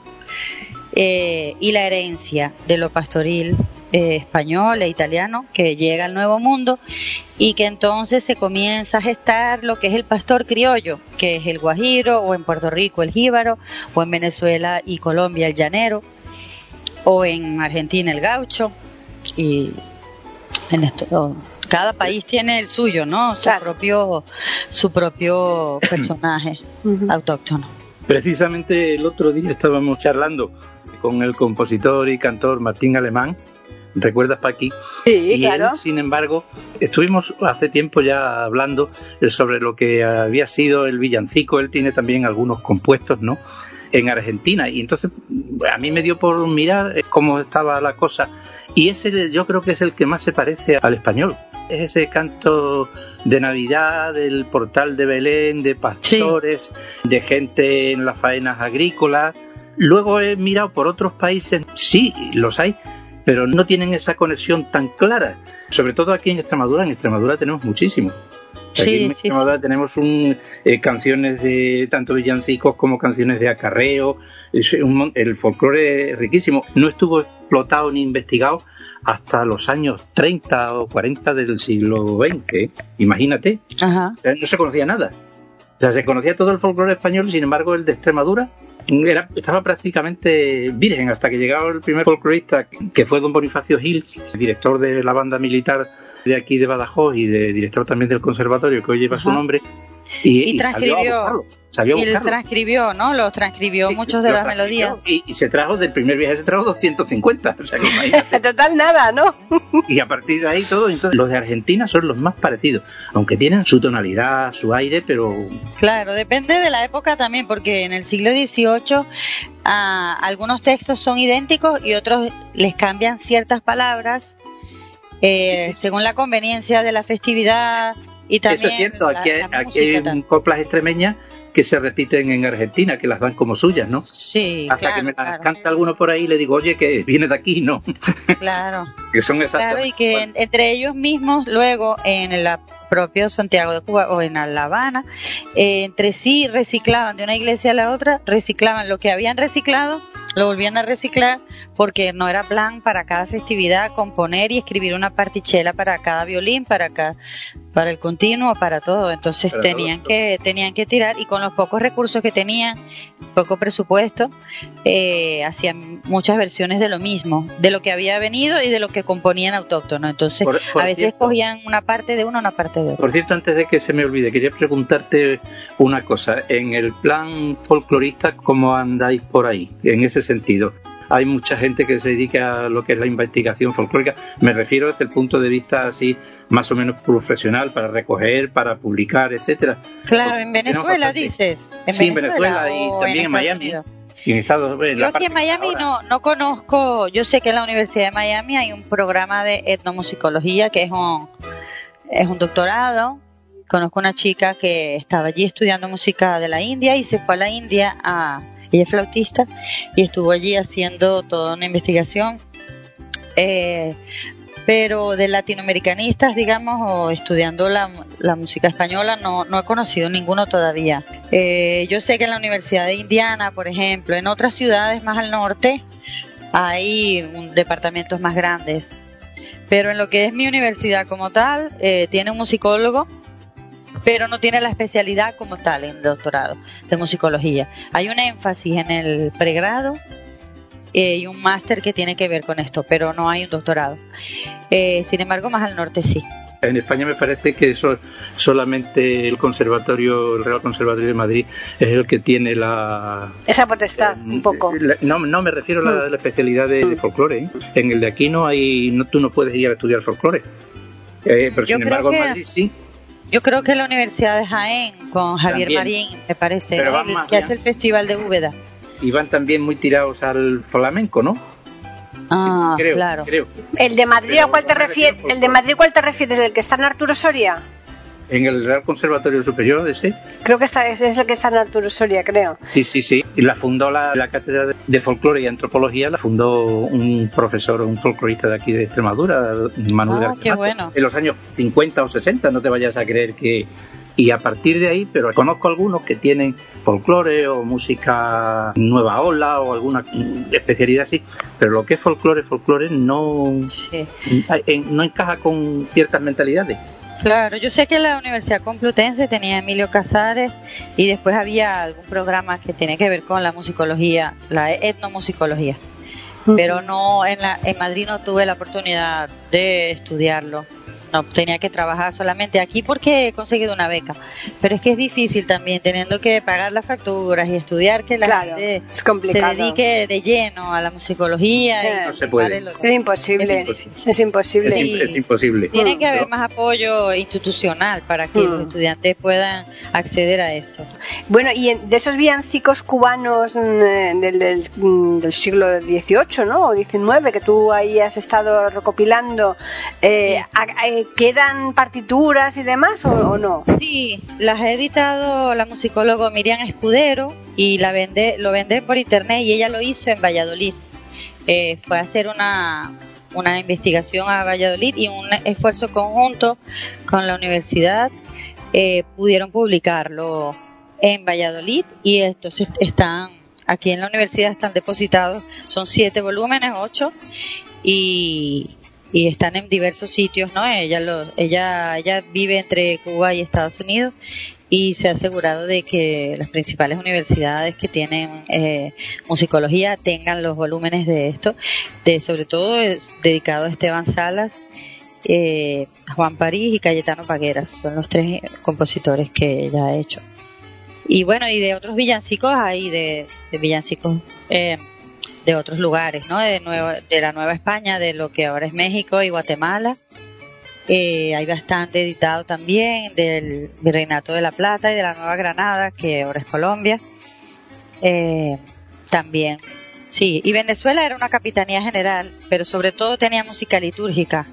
Eh, y la herencia de lo pastoril eh, español e italiano que llega al Nuevo Mundo y que entonces se comienza a gestar lo que es el pastor criollo, que es el guajiro, o en Puerto Rico el jíbaro, o en Venezuela y Colombia el llanero, o en Argentina el gaucho, y en esto, cada país tiene el suyo, ¿no? Su Claro. propio, su propio personaje autóctono. Precisamente el otro día estábamos charlando con el compositor y cantor Martín Alemán, ¿recuerdas Paqui? Sí, y claro. él, sin embargo, estuvimos hace tiempo ya hablando sobre lo que había sido el villancico, él tiene también algunos compuestos, ¿no? En Argentina, y entonces a mí me dio por mirar eh, cómo estaba la cosa, y ese yo creo que es el que más se parece al español, es ese canto de Navidad, del portal de Belén, de pastores, de gente en las faenas agrícolas. Luego he mirado por otros países, sí, los hay, pero no tienen esa conexión tan clara. Sobre todo aquí en Extremadura, en Extremadura tenemos muchísimo. Aquí Sí, en sí, Extremadura tenemos un, eh, canciones de tanto villancicos como canciones de acarreo. Es un mon- el folclore es riquísimo. No estuvo explotado ni investigado hasta los años 30 o 40 del siglo XX. Imagínate, Ajá. no se conocía nada. O sea, se conocía todo el folclore español, sin embargo, el de Extremadura era, estaba prácticamente virgen hasta que llegaba el primer folclorista, que fue don Bonifacio Gil, director de la banda militar de aquí de Badajoz y de director también del conservatorio que hoy lleva su nombre. Y, Y salió a transcribió. buscarlo. Salió a Y transcribió, ¿no? Los transcribió Sí, muchos de las transcribió melodías. Y, y se trajo, del primer viaje se trajo 250. O sea, que imagínate. Total nada, ¿no? Y a partir de ahí todo, entonces los de Argentina son los más parecidos, aunque tienen su tonalidad, su aire, pero Claro, depende de la época también, porque en el siglo XVIII ah, algunos textos son idénticos y otros les cambian ciertas palabras eh, según la conveniencia de la festividad y también eso es cierto, la- aquí, hay- la aquí hay un- coplas extremeñas que se repiten en Argentina, que las dan como suyas, ¿no? Sí, Hasta claro, que me las claro, canta alguno por ahí y le digo, oye, que viene de aquí, no, claro. que son Claro, exactamente y que en- entre ellos mismos, luego en el propio Santiago de Cuba o en La Habana, eh, entre sí reciclaban de una iglesia a la otra, reciclaban lo que habían reciclado, lo volvían a reciclar, porque no era plan para cada festividad componer y escribir una partichela para cada violín, para cada, para el continuo, para todo. Entonces Para tenían todo. que tenían que tirar y con los pocos recursos que tenían, poco presupuesto, eh, hacían muchas versiones de lo mismo, de lo que había venido y de lo que componían autóctono. Entonces, Por- por a veces cierto. cogían una parte de uno, una parte Por cierto, antes de que se me olvide, quería preguntarte una cosa. En el plan folclorista, ¿cómo andáis por ahí? En ese sentido. Hay mucha gente que se dedica a lo que es la investigación folclórica. Me refiero desde el punto de vista así, más o menos profesional, para recoger, para publicar, etcétera. Claro, en Venezuela dices. En Sí, en Venezuela y también en Miami. Unidos? En Estados en Yo aquí en Miami no, no conozco, yo sé que en la Universidad de Miami hay un programa de etnomusicología que es un, es un doctorado. Conozco una chica que estaba allí estudiando música de la India y se fue a la India a, ella es flautista y estuvo allí haciendo toda una investigación. Eh, pero de latinoamericanistas, digamos, o estudiando la, la música española, no, no he conocido ninguno todavía. Eh, yo sé que en la Universidad de Indiana, por ejemplo, en otras ciudades más al norte, hay un- departamentos más grandes. Pero en lo que es mi universidad como tal, eh, tiene un musicólogo, pero no tiene la especialidad como tal en doctorado de musicología. Hay un énfasis en el pregrado eh, y un máster que tiene que ver con esto, pero no hay un doctorado. Eh, sin embargo, más al norte sí. En España me parece que eso, solamente el conservatorio, el Real Conservatorio de Madrid, es el que tiene la... Esa potestad, un poco. la- no, no, me refiero a la, la especialidad de, de folclore. ¿eh? En el de aquí no hay, no, tú no puedes ir a estudiar folclore. Eh, pero Yo sin embargo en Madrid sí. Yo creo que la Universidad de Jaén, con Javier También. Marín, me parece, que hace el Festival de Úbeda. Y van también muy tirados al flamenco, ¿no? Ah, creo, claro. creo. ¿El de Madrid Pero a cuál te refieres? ¿El de Madrid cuál te refieres? ¿El que está en Arturo Soria? En el Real Conservatorio Superior, ese. Creo que está, ese es el que está en Arturo Soria, creo. Sí, sí, sí. Y la fundó la, la cátedra de- folclore y antropología, la fundó un profesor, un folclorista de aquí de Extremadura, Manuel Ah, García qué bueno. En los años 50 o 60, no te vayas a creer que. Y a partir de ahí, pero conozco algunos que tienen folclore o música nueva ola o alguna especialidad así, pero lo que es folclore, folclore no, Sí. no encaja con ciertas mentalidades. Claro, yo sé que la Universidad Complutense tenía a Emilio Casares y después había algún programa que tiene que ver con la musicología, la etnomusicología. Pero no en la en Madrid no tuve la oportunidad de estudiarlo. No tenía que trabajar solamente aquí porque he conseguido una beca. Pero es que es difícil también teniendo que pagar las facturas y estudiar que la Claro, gente es se dedique de lleno a la musicología Eh, y No se puede. Es imposible, Es imposible. Es, Sí. im- es imposible. Tiene que haber más apoyo institucional para que Mm. los estudiantes puedan acceder a esto. Bueno, y en- de esos villancicos cubanos mm, del, del, mm, del siglo XVIII, ¿no? O XIX, que tú ahí has estado recopilando, eh, a- ¿quedan partituras y demás o, no? Sí, las ha editado la musicóloga Miriam Escudero y la vende, lo vende por internet y ella lo hizo en Valladolid. Eh, fue a hacer una, una investigación a Valladolid y un esfuerzo conjunto con la universidad eh, pudieron publicarlo en Valladolid y entonces están aquí en la universidad están depositados son siete volúmenes ocho y, y están en diversos sitios no ella lo, ella ella vive entre Cuba y Estados Unidos y se ha asegurado de que las principales universidades que tienen eh, musicología tengan los volúmenes de esto de sobre todo eh, dedicado a Esteban Salas eh, Juan París y Cayetano Pagueras. Son los tres compositores que ella ha hecho. Y bueno y de otros villancicos hay de, de villancicos eh, de otros lugares no de de la Nueva España de lo que ahora es México y Guatemala. Eh, hay bastante editado también del Virreinato de la Plata y de la Nueva Granada que ahora es Colombia. Eh, también sí y Venezuela era una capitanía general pero sobre todo tenía música litúrgica.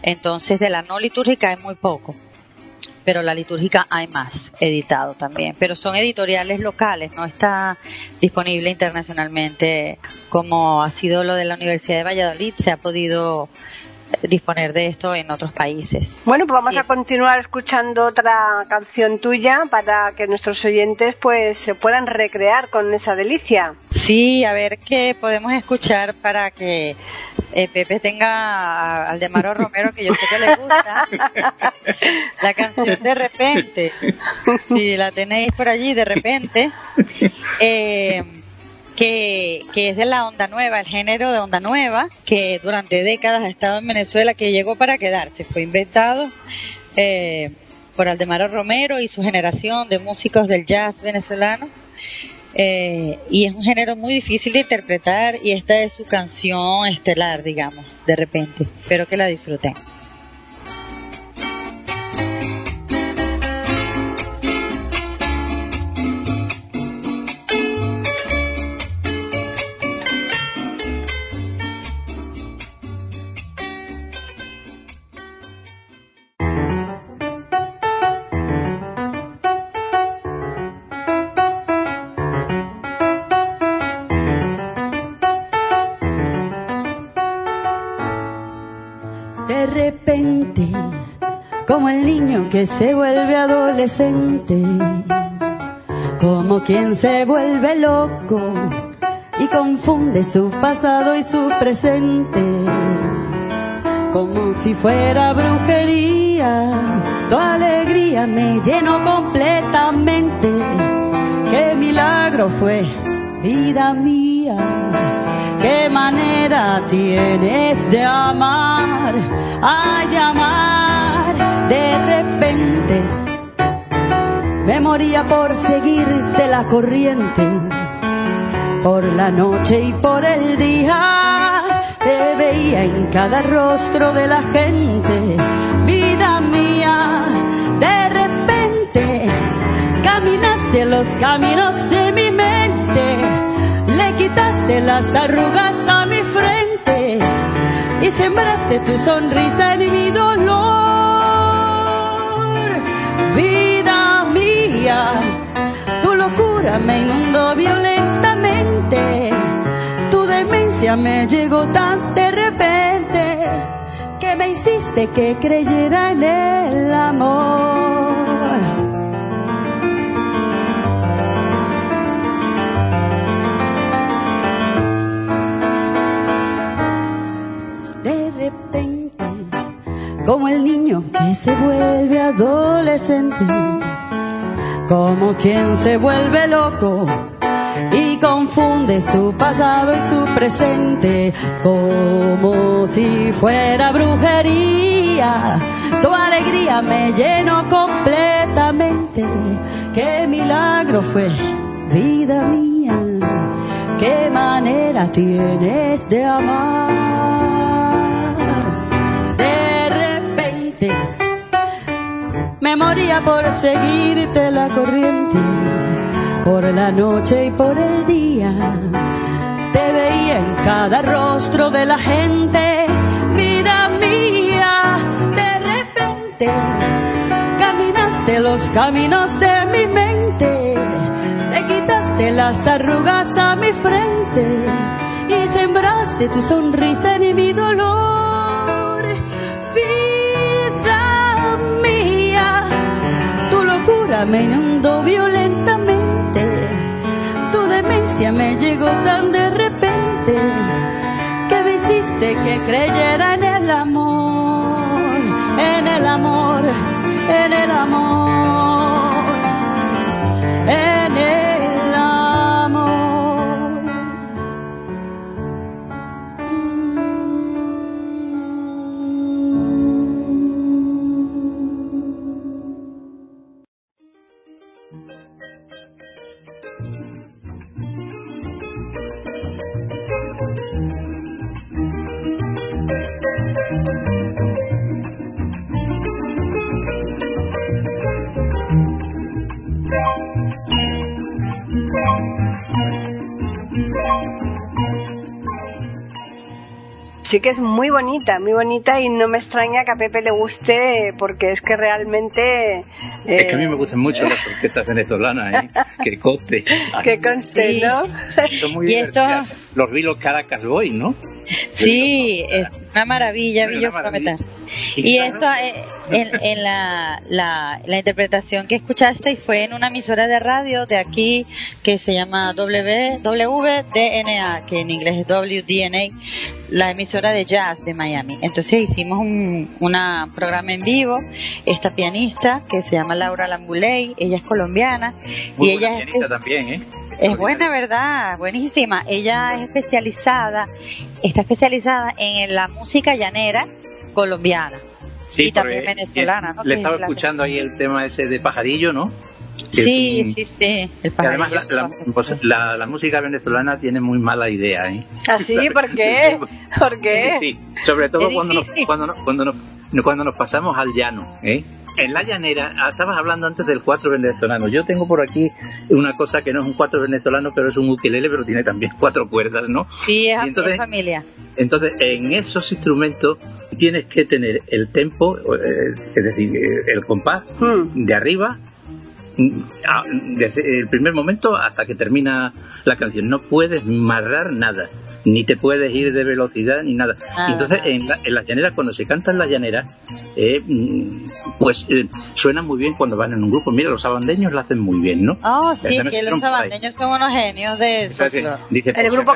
Entonces de la no litúrgica hay muy poco pero la litúrgica hay más editado también, pero son editoriales locales, no está disponible internacionalmente como ha sido lo de la Universidad de Valladolid, se ha podido disponer de esto en otros países. Bueno, pues vamos Sí. a continuar escuchando otra canción tuya para que nuestros oyentes pues se puedan recrear con esa delicia. Sí, a ver qué podemos escuchar para que eh, Pepe tenga a Aldemaro Romero, que yo sé que le gusta, la canción de repente. Si la tenéis por allí, de repente. Eh, que, que es de la onda nueva, el género de onda nueva, que durante décadas ha estado en Venezuela, que llegó para quedarse, fue inventado eh, por Aldemaro Romero y su generación de músicos del jazz venezolano. Eh, y es un género muy difícil de interpretar y esta es su canción estelar, digamos, de repente. Espero que la disfruten. Que se vuelve adolescente, como quien se vuelve loco y confunde su pasado y su presente, como si fuera brujería, tu alegría me llenó completamente, qué milagro fue, vida mía. Qué manera tienes de amar, ay de amar, me moría por seguirte la corriente, por la noche y por el día, te veía en cada rostro de la gente, vida mía, de repente caminaste los caminos de mi mente. Le quitaste las arrugas a mi frente y sembraste tu sonrisa en mi dolor. Tu locura me inundó violentamente. Tu demencia me llegó tan de repente que me hiciste que creyera en el amor. De repente, como el niño que se vuelve adolescente, como quien se vuelve loco y confunde su pasado y su presente, como si fuera brujería. Tu alegría me llenó completamente. Qué milagro fue, vida mía. Qué manera tienes de amar. De repente me moría por seguirte la corriente, por la noche y por el día. Te veía en cada rostro de la gente, vida mía. De repente caminaste los caminos de mi mente, te quitaste las arrugas a mi frente y sembraste tu sonrisa en mi dolor. Inundó violentamente, tu demencia me llegó tan de repente que me hiciste que creyera en el amor, en el amor, en el amor, Sí que es muy bonita, muy bonita y no me extraña que a Pepe le guste porque es que realmente... Es que a mí eh, me gustan mucho las orquestas venezolanas, ¿eh? que coste. Que conste, Sí. ¿no? Son muy Y esto-. Los vi los Caracas Boys, ¿no? Sí, es una maravilla, Una Villo maravilla. Prometer. Y esto, eh, en, en la, la, la interpretación que escuchaste fue en una emisora de radio de aquí que se llama w, WDNA, que en inglés es WDNA, la emisora de jazz de Miami. Entonces hicimos un una programa en vivo, esta pianista que se llama Laura Lambuley, ella es colombiana Muy y buena ella es también, ¿eh? es buena, ¿verdad? Buenísima. Ella es especializada, está especializada en la música llanera colombiana. Sí, y también venezolana, ¿no? Le estaba escuchando ahí el tema ese de pajarillo, ¿no? Que Sí, un- sí, sí. El además la, la- pues, la- la música venezolana tiene muy mala idea, ¿eh? ¿Así? ¿Ah, ¿Por qué? ¿Por qué? Sí, sí, sobre todo cuando nos, cuando, nos, cuando, nos, cuando nos pasamos al llano. ¿eh? En la llanera, ah, estabas hablando antes del cuatro venezolano. Yo tengo por aquí una cosa que no es un cuatro venezolano, pero es un ukelele, pero tiene también cuatro cuerdas, ¿no? Sí, es, entonces- es familia. Entonces, en esos instrumentos tienes que tener el tempo, eh, es decir, eh, el compás Hmm. de arriba, mm, desde el primer momento hasta que termina la canción. No puedes marrar nada, ni te puedes ir de velocidad ni nada. Y entonces, en, la, en las llaneras, cuando se canta en las llaneras, eh, mm, pues eh, suena muy bien cuando van en un grupo. Mira, los sabandeños lo hacen muy bien, ¿no? Oh, sí, que los sabandeños son unos genios de O sea, que folclore. dice, El si grupo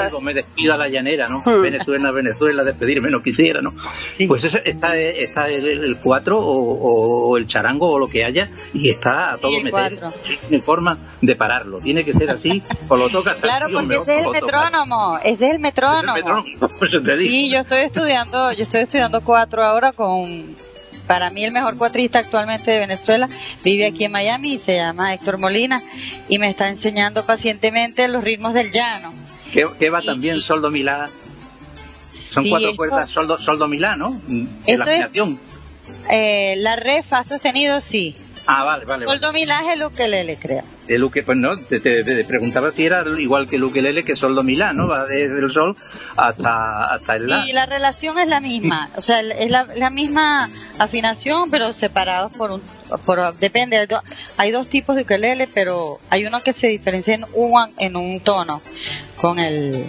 vuelvo, me despido a la llanera, ¿no? Hmm. Venezuela, Venezuela, despedirme no quisiera, ¿no? Sí. Pues eso, está, está el, el cuatro o, o el charango o lo que haya y está a Sí, todo el meter. cuatro. No hay forma de pararlo. Tiene que ser así, o lo tocas Claro, así, o porque me- ese es el o lo tocas. Es el Ese es metrónomo. te digo. Sí, yo estoy estudiando, yo estoy estudiando cuatro ahora con, para mí el mejor cuatrista actualmente de Venezuela, vive aquí en Miami y se llama Héctor Molina y me está enseñando pacientemente los ritmos del llano. que, que va y- también sol do mi la. Son Sí, cuatro esto- cuerdas sol do, sol do mi la, ¿no? En la es- afinación. Eh, la re fa sostenido sí, Ah, vale, vale. vale. sol do mi la es el ukelele creo. El uke, pues no, te, te- te preguntaba si era igual que el ukelele que sol do mi la, ¿no? Va desde el sol hasta, hasta el la. Y la relación es la misma, o sea, es la, la misma afinación, pero separados por un, por, depende, hay dos tipos de ukelele, pero hay uno que se diferencia en un, en un tono con el,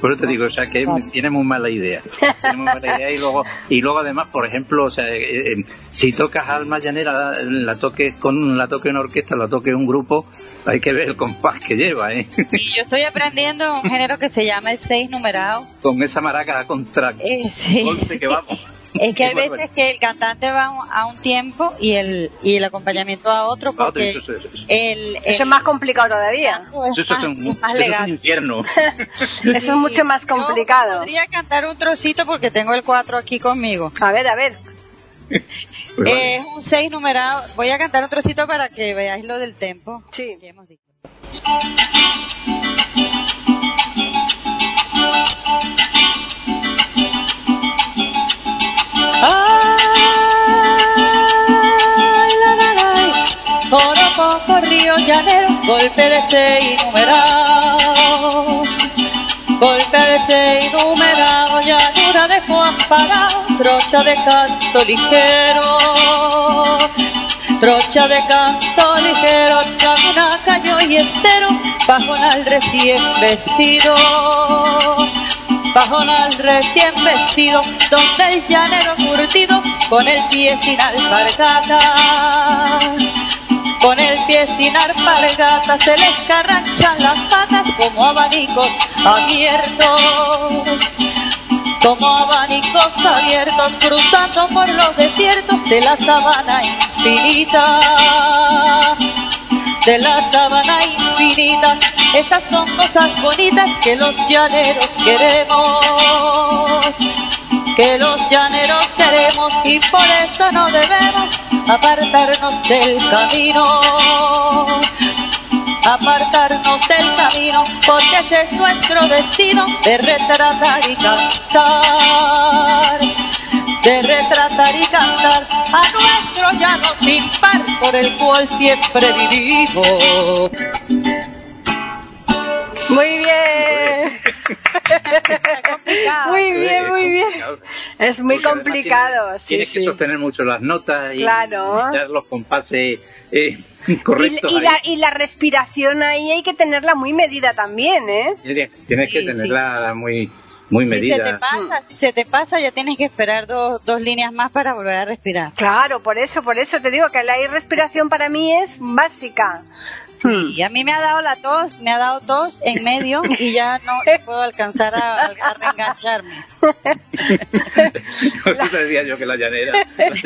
Por eso te digo, o sea, que tiene muy mala idea. Tiene muy mala idea y luego, y luego además, por ejemplo, o sea, eh, eh, si tocas alma llanera, la toques con la toque una orquesta, la toque un grupo, hay que ver el compás que lleva, ¿eh? y yo estoy aprendiendo un género que se llama el seis numerado. Con esa maraca contra Eh, sí. que vamos. Es que hay veces que el cantante va a un- tiempo y el, y el acompañamiento a otro Ah, porque eso, eso, eso. el, Eso es más complicado todavía. es Eso es más- un, es más es un legal. infierno. Eso es mucho más Yo complicado. podría cantar un trocito porque tengo el 4 aquí conmigo. A ver, a ver. Pues vale. Es un 6 numerado. Voy a cantar un trocito para que veáis lo del tempo Sí. que hemos dicho. Poco río llanero, golpe de seis numerado. Golpe de seis numerado, llanura de Juan Parado, trocha de canto ligero. Trocha de canto ligero, camina caño y estero, pajonal recién vestido. Pajonal recién vestido, donde el llanero curtido, con el pie sin alpargata. Con el pie sin alpargata se les carranchan las patas como abanicos abiertos como abanicos abiertos cruzando por los desiertos de la sabana infinita. De la sabana infinita, estas son cosas bonitas que los llaneros queremos. Que los llaneros queremos y por eso no debemos apartarnos del camino. Apartarnos del camino, porque ese es nuestro destino de retratar y cantar, de retratar y cantar a nuestro llano sin par por el cual siempre vivimos. Muy bien. muy bien, muy bien. Es muy Porque complicado. Tienes, Sí, tienes que sí. sostener mucho las notas y Claro. y dar los compases eh, Y, correctos. y la, y la respiración ahí hay que tenerla muy medida también, ¿eh? Tienes, tienes que Sí, tenerla muy muy Si se te medida. pasa, si se te pasa, ya tienes que esperar dos, dos líneas más para volver a respirar. Claro, por eso, por eso te digo que la respiración para mí es básica. Hmm. Y a mí me ha dado la tos, me ha dado tos en medio y ya no puedo alcanzar a, a reengancharme. Eso te decía yo que la llanera,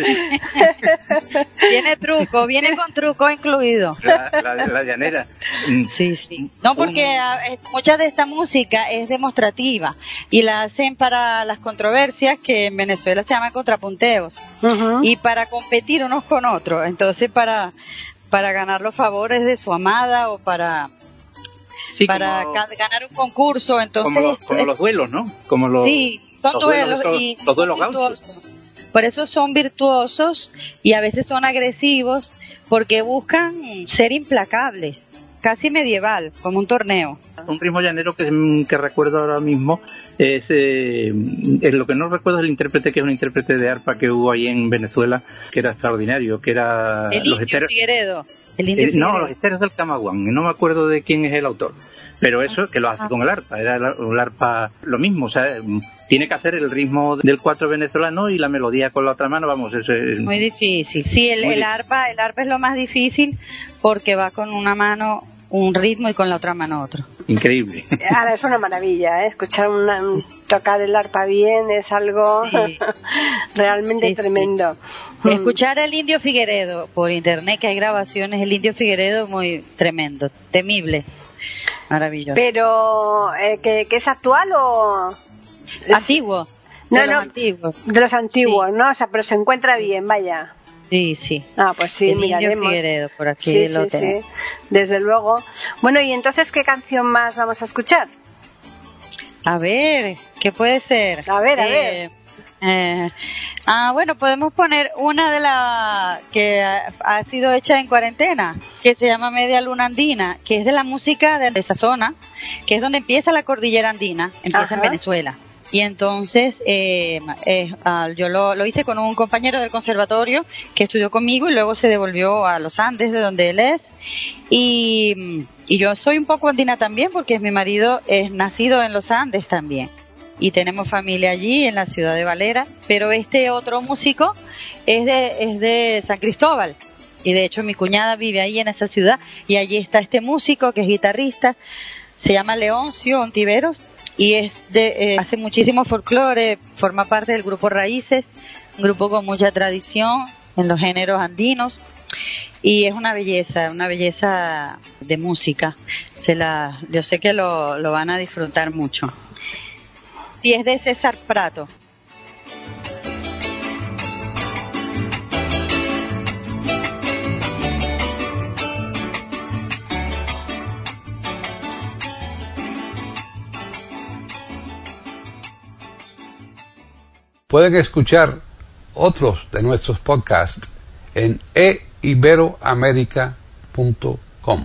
Tiene truco, viene con truco incluido. la, la- la llanera. mm, Sí, sí. No, porque ah, eh, mucha de esta música es demostrativa y la hacen para las controversias que en Venezuela se llaman contrapunteos y para competir unos con otros. Entonces, para, para ganar los favores de su amada o para, Sí, para como, ganar un concurso. Entonces, como los, como los duelos, ¿no? Como los, sí, son los duelos, y los duelos gauchos. Por eso son virtuosos y a veces son agresivos porque buscan ser implacables, casi medieval, como un torneo. Un ritmo llanero que, mm, que recuerdo ahora mismo es, eh, es lo que no recuerdo es el intérprete, que es un intérprete de arpa que hubo ahí en Venezuela, que era extraordinario, que era El los indio esteros, Figueredo. El indio eh, no, Figueredo. los esteros del Camagüán, no me acuerdo de quién es el autor. Pero eso que lo hace con el arpa, era el, arpa lo mismo, o sea, tiene que hacer el ritmo del cuatro venezolano y la melodía con la otra mano, vamos, eso es Muy difícil. Sí, el, el arpa, el arpa es lo más difícil porque va con una mano un ritmo y con la otra mano otro. increíble. Ahora es una maravilla, ¿eh? escuchar una, un- tocar el arpa bien es algo Sí. realmente Sí, sí. tremendo. Mm. Escuchar al indio Figueredo por internet, que hay grabaciones, el indio Figueredo muy tremendo, temible, maravilloso. Pero, eh, ¿que, que es actual o...? Antiguo. No, de los no. antiguos. De los antiguos, ¿no? O sea, pero se encuentra bien, vaya. Sí, sí. Ah, pues sí, miraremos. Figueredo, por aquí Sí, lo sí, sí, desde luego. Bueno, y entonces, ¿qué canción más vamos a escuchar? A ver, ¿qué puede ser? A ver, a Eh, eh, ah, bueno, podemos poner una de las que ha, ha sido hecha en cuarentena, que se llama Media Luna Andina, que es de la música de esa zona, que es donde empieza la cordillera andina, empieza en. Venezuela. y entonces eh, eh, ah, yo lo, lo hice con un compañero del conservatorio que estudió conmigo y luego se devolvió a los Andes de donde él es y, y yo soy un poco andina también porque mi marido es nacido en los Andes también y tenemos familia allí en la ciudad de Valera, pero este otro músico es de, es de San Cristóbal. Y de hecho mi cuñada vive ahí en esa ciudad y allí está este músico que es guitarrista, se llama Leoncio Ontiveros y es de, eh, hace muchísimo folclore, forma parte del grupo Raíces, un grupo con mucha tradición en los géneros andinos y es una belleza, una belleza de música. Se la, yo sé que lo, lo van a disfrutar mucho. Si es de César Prato. Pueden escuchar otros de nuestros podcasts en eiberoamerica.com.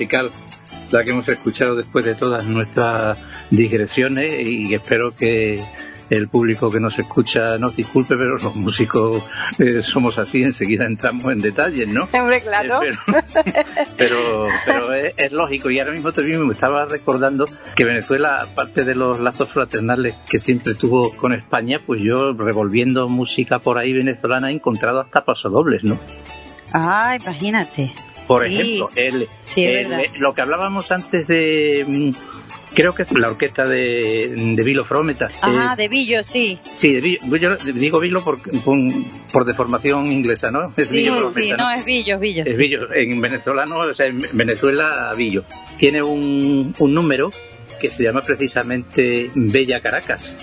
musical la que hemos escuchado después de todas nuestras digresiones y espero que el público que nos escucha nos disculpe, pero los músicos eh, somos así, enseguida entramos en detalles, ¿no? Hombre, claro. Eh, pero pero, pero es, es lógico y ahora mismo también me estaba recordando que Venezuela, aparte de los lazos fraternales que siempre tuvo con España, pues yo revolviendo música por ahí venezolana he encontrado hasta pasodobles, ¿no? Ah, imagínate. Por Sí. ejemplo, el, Sí, el- verdad. lo que hablábamos antes de, mm, creo que es la orquesta de, de Vilo Frometa. Ajá, Eh, de Villo, sí. sí, de Vilo, yo digo Vilo por, por, por deformación inglesa, ¿no? Es Sí, sí, no, ¿no? es Villo, Villo. Es sí. Villo, en venezolano, o sea, en Venezuela, Villo. Tiene un, un número que se llama precisamente Bella Caracas.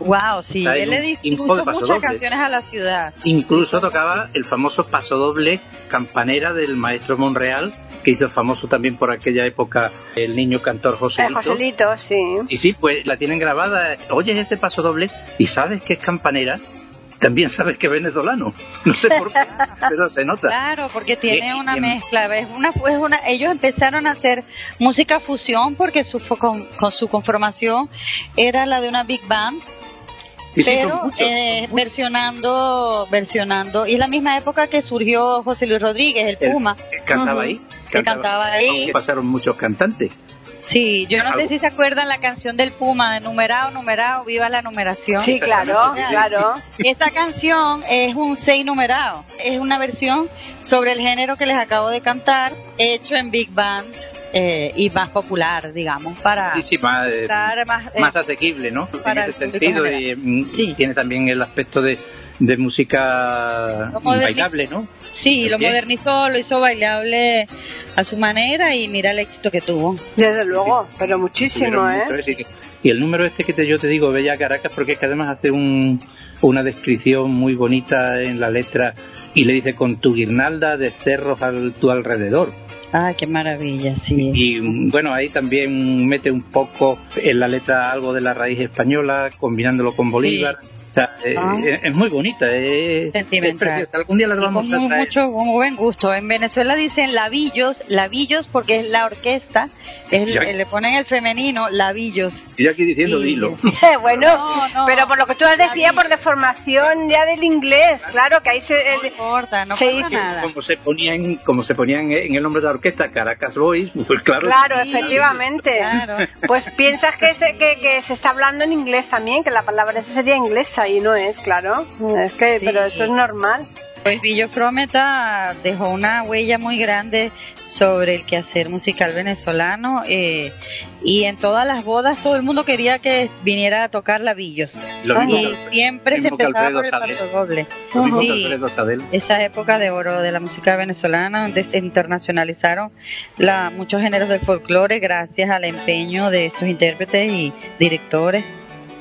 Wow, sí. En Él le un di- info de puso paso muchas doble. canciones a la ciudad. Incluso tocaba el famoso pasodoble campanera del maestro Monreal, que hizo famoso también por aquella época el niño cantor Joselito. Joselito, sí. Y sí, pues la tienen grabada. Oyes ese pasodoble y sabes que es campanera, también sabes que es venezolano. No sé por qué, pero se nota. Claro, porque tiene una mezcla, es una, es una, ellos empezaron a hacer música fusión porque su, con, con su conformación era la de una big band, Sí, sí, son pero muchos, eh, versionando, versionando, y es la misma época que surgió José Luis Rodríguez, el El- Puma. Cantaba ahí. Que cantaba ahí. Pasaron muchos cantantes. Sí, yo no sé si se acuerdan la canción del Puma de numerado, numerado, viva la numeración. Sí, claro, claro. Esa canción es un 6 numerado. Es una versión sobre el género que les acabo de cantar, hecho en Big Band eh, y más popular, digamos, para Sí, sí, más, eh, estar más, eh, más asequible, ¿no? para en ese sentido. Y, mm, Sí. Tiene también el aspecto de, de música bailable, ¿no? Sí, lo modernizó, lo hizo bailable a su manera y mira el éxito que tuvo. Desde luego, pero muchísimo, ¿eh? éxito. Y el número este que te, yo te digo, Bella Caracas, porque es que además hace un, una descripción muy bonita en la letra y le dice con tu guirnalda de cerros a tu alrededor. Ay, qué maravilla, sí. Y bueno, ahí también mete un poco en la letra algo de la raíz española, combinándolo con Bolívar. O sea, Ah. es, es muy bonita, es, Sentimental. es preciosa. Algún día la Y vamos con a traer. mucho con buen gusto. En Venezuela dicen lavillos, lavillos porque es la orquesta, es, le ponen el femenino, lavillos. Y aquí diciendo Y- dilo. bueno, No, no. pero por lo que tú has decía, por deformación ya del inglés, claro, que ahí se... No importa, no se pasa nada. Como se ponían, como se ponían en el nombre de la orquesta, Caracas Boys, pues claro. Claro, Sí, efectivamente. claro. Pues piensas que se, que, que se está hablando en inglés también, que la palabra esa sería inglesa y no es, claro. Es que, Sí. pero eso es normal. Pues Villo Frometa dejó una huella muy grande sobre el quehacer musical venezolano eh, y en todas las bodas todo el mundo quería que viniera a tocar la Villos Lo mismo y que- siempre se mismo empezaba Alfredo por el paso doble. lo mismo que Sí. Esa época de oro de la música venezolana donde se internacionalizaron la, muchos géneros del folclore gracias al empeño de estos intérpretes y directores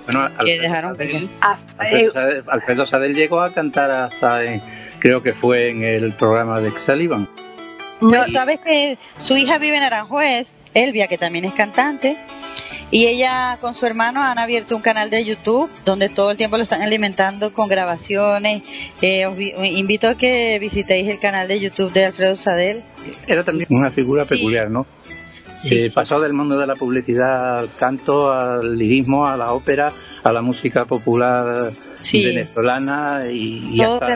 Bueno, que Alfredo dejaron Sadel- Ah, Alfredo eh, Sadel, Alfredo Sadel llegó a cantar hasta, en- creo que fue en el programa de Sullivan. No, sabes que su hija vive en Aranjuez, Elvia, que también es cantante, y ella con su hermano han abierto un canal de YouTube donde todo el tiempo lo están alimentando con grabaciones. Eh, os vi- os invito a que visitéis el canal de YouTube de Alfredo Sadel. Era también una figura Sí. peculiar, ¿no? Sí, Eh, sí. Pasó del mundo de la publicidad al canto, al lirismo, a la ópera, a la música popular Sí. venezolana y, y Todo hasta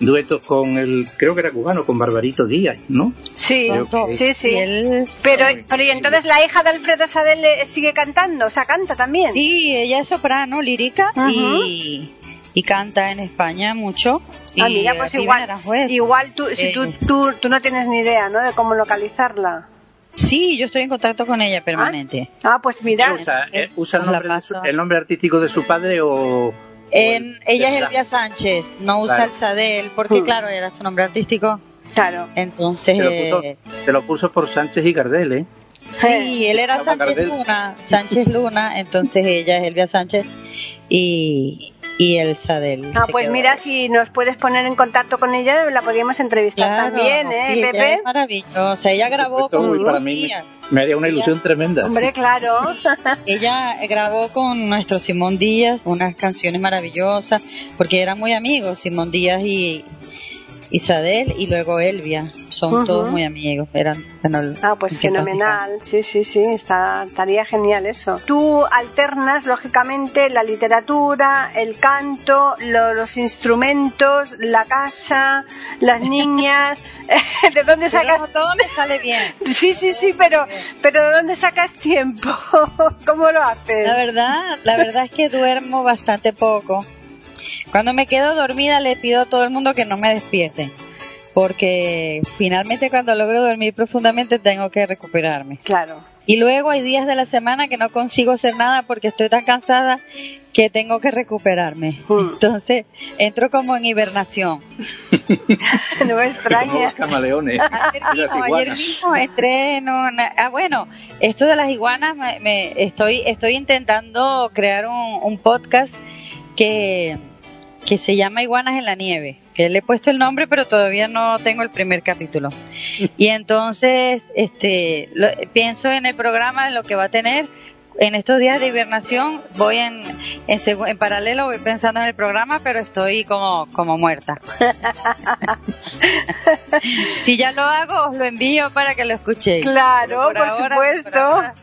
duetos con el, creo que era cubano, con Barbarito Díaz, ¿no? sí, que- sí, Y sí. él- Pero, pero y entonces la hija de Alfredo Sadel eh, sigue cantando, o sea, canta también. sí, ella es soprano, lírica Ajá. y, y canta en España mucho. Y Ah, mira, pues igual, igual tú, si Eh. tú, tú, tú no tienes ni idea, ¿no? De cómo localizarla. Sí, yo estoy en contacto con ella permanente. Ah, pues mira. ¿Usa, eh, usa el, nombre el artístico de su padre o...? En, o el- ella es Elvia Sánchez, no usa Claro. el Sadel, porque Mm. claro, era su nombre artístico. Claro. Entonces, Se lo puso, eh, se lo puso por Sánchez y Gardel, ¿eh? sí, él era Sánchez Gardel. Luna, Sánchez Luna, entonces ella es Elvia Sánchez y, y el Sadel. Ah, pues mira, si nos puedes poner en contacto con ella, la podríamos entrevistar Claro, también, ¿eh, sí, ella Pepe? es maravillosa, ella grabó con uy, para Simón mí Díaz. me haría una ilusión tremenda. Hombre, claro. Ella grabó con nuestro Simón Díaz unas canciones maravillosas, porque eran muy amigos, Simón Díaz y, Isadel y luego Elvia. Son todos muy amigos. Eran, Ah, pues fenomenal, sí, sí, sí, está, estaría genial eso. Tú alternas, lógicamente, la literatura, el canto, lo- los instrumentos, la casa, las niñas. ¿De dónde sacas? Pero todo me sale bien. Sí, sí, sí, pero, pero ¿de dónde sacas tiempo? ¿Cómo lo haces? La verdad, la verdad es que duermo bastante poco. Cuando me quedo dormida le pido a todo el mundo que no me despierte. Porque finalmente cuando logro dormir profundamente tengo que recuperarme. Claro. Y luego hay días de la semana que no consigo hacer nada porque estoy tan cansada que tengo que recuperarme. Hmm. Entonces entro como en hibernación. No extraña. Los camaleones. Ayer mismo, ayer mismo entré en una... Ah, bueno, esto de las iguanas, me, me- estoy, estoy intentando crear un, un podcast que, que se llama Iguanas en la Nieve, que le he puesto el nombre, pero todavía no tengo el primer capítulo. Y entonces, este, lo- pienso en el programa, en lo que va a tener. En estos días de hibernación voy en, en, en paralelo, voy pensando en el programa, pero estoy como, como muerta. si ya lo hago, os lo envío para que lo escuchéis. Claro, por ahora- supuesto. por ahora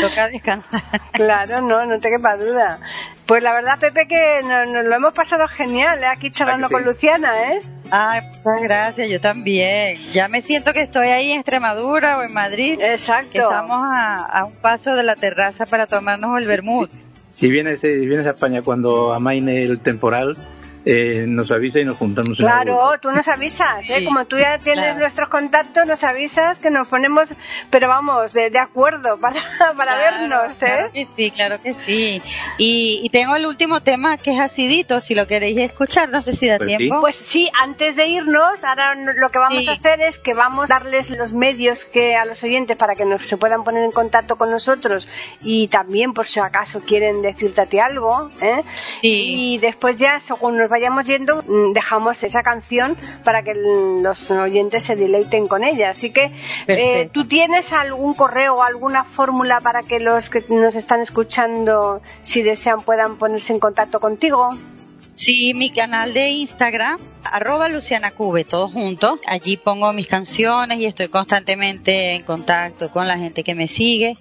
toca descansar. Claro, no, no te quepa duda. Pues la verdad, Pepe, que nos, nos lo hemos pasado genial ¿eh? aquí charlando sí? con Luciana, ¿eh? Ay, muchas gracias, yo también. Ya me siento que estoy ahí en Extremadura o en Madrid, que Exacto. estamos a, a un paso de la terraza para tomarnos el vermut. Si vienes, si vienes a España cuando amaine el temporal, eh, nos avisa y nos juntamos en Claro, algún- tú nos avisas, ¿eh? Sí, Como tú ya tienes claro. nuestros contactos, nos avisas que nos ponemos, pero vamos, de, de acuerdo para, para Claro, vernos, Claro ¿eh? que sí, claro que sí. Y, y tengo el último tema que es acidito, si lo queréis escuchar, no sé si da Pues sí. tiempo. Pues sí, antes de irnos, ahora lo que vamos Sí. a hacer es que vamos a darles los medios que a los oyentes para que nos, se puedan poner en contacto con nosotros y también por si acaso quieren decirte a ti algo, ¿eh? sí. Y después ya, según nos vayamos yendo, mm, dejamos esa canción para que los oyentes se deleiten con ella. Así que, eh. ¿tú tienes algún correo o alguna fórmula para que los que nos están escuchando, si desean, puedan ponerse en contacto contigo? Sí, mi canal de Instagram, arroba Luciana Cube, todo junto. Allí pongo mis canciones y estoy constantemente en contacto con la gente que me sigue.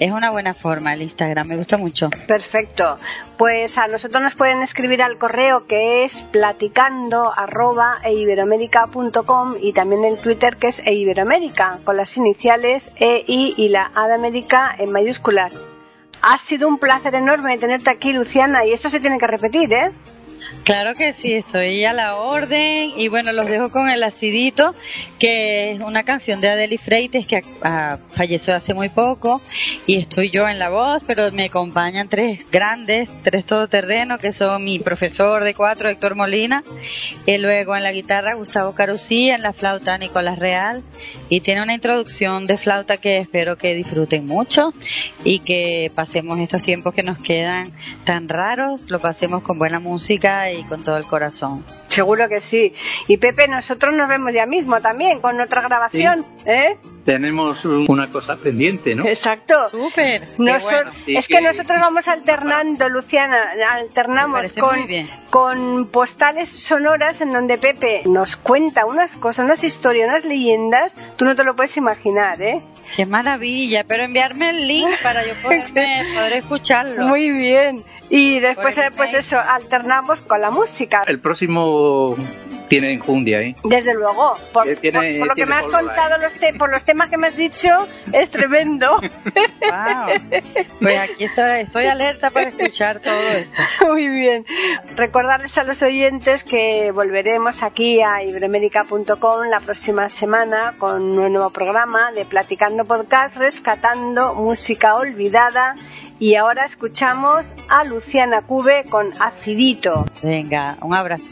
Es una buena forma el Instagram, me gusta mucho. Perfecto. Pues a nosotros nos pueden escribir al correo que es platicando arroba eiberoamerica.com y también el Twitter que es eiberoamérica con las iniciales E, I y la A de América en mayúsculas. Ha sido un placer enorme tenerte aquí, Luciana, y esto se tiene que repetir, ¿eh? Claro que sí, estoy a la orden. Y bueno, los dejo con el acidito, que es una canción de Adeli Freites que ah, falleció hace muy poco. Y estoy yo en la voz, pero me acompañan tres grandes, tres todoterrenos que son mi profesor de cuatro, Héctor Molina, y luego en la guitarra Gustavo Carusí, en la flauta Nicolás Real. Y tiene una introducción de flauta que espero que disfruten mucho y que pasemos estos tiempos que nos quedan tan raros, lo pasemos con buena música y con todo el corazón. Seguro que sí. Y Pepe, nosotros nos vemos ya mismo también con otra grabación, ¿eh? Tenemos un- una cosa pendiente, ¿no? Exacto. Súper. bueno. Sí, es que, que- nosotros vamos alternando, Luciana, alternamos con, con postales sonoras en donde Pepe nos cuenta unas cosas, unas historias, unas leyendas, tú no te lo puedes imaginar, ¿eh? Qué maravilla, pero enviarme el link para yo poderme, poder escucharlo. Muy bien. Y después, Pues, eh, pues ahí. eso, alternamos con la música. El próximo tiene enjundia, ¿eh? Desde luego, por, Eh, tiene- por- por lo que me has contado, los te- por los temas que me has dicho, es tremendo. Wow. Pues aquí estoy, estoy alerta para escuchar todo esto. Muy bien. Recordarles a los oyentes que volveremos aquí a iberomérica.com la próxima semana con un nuevo programa de Platicando Podcast, rescatando música olvidada. Y ahora escuchamos a Luciana Cube con Acidito. Venga, un abrazo.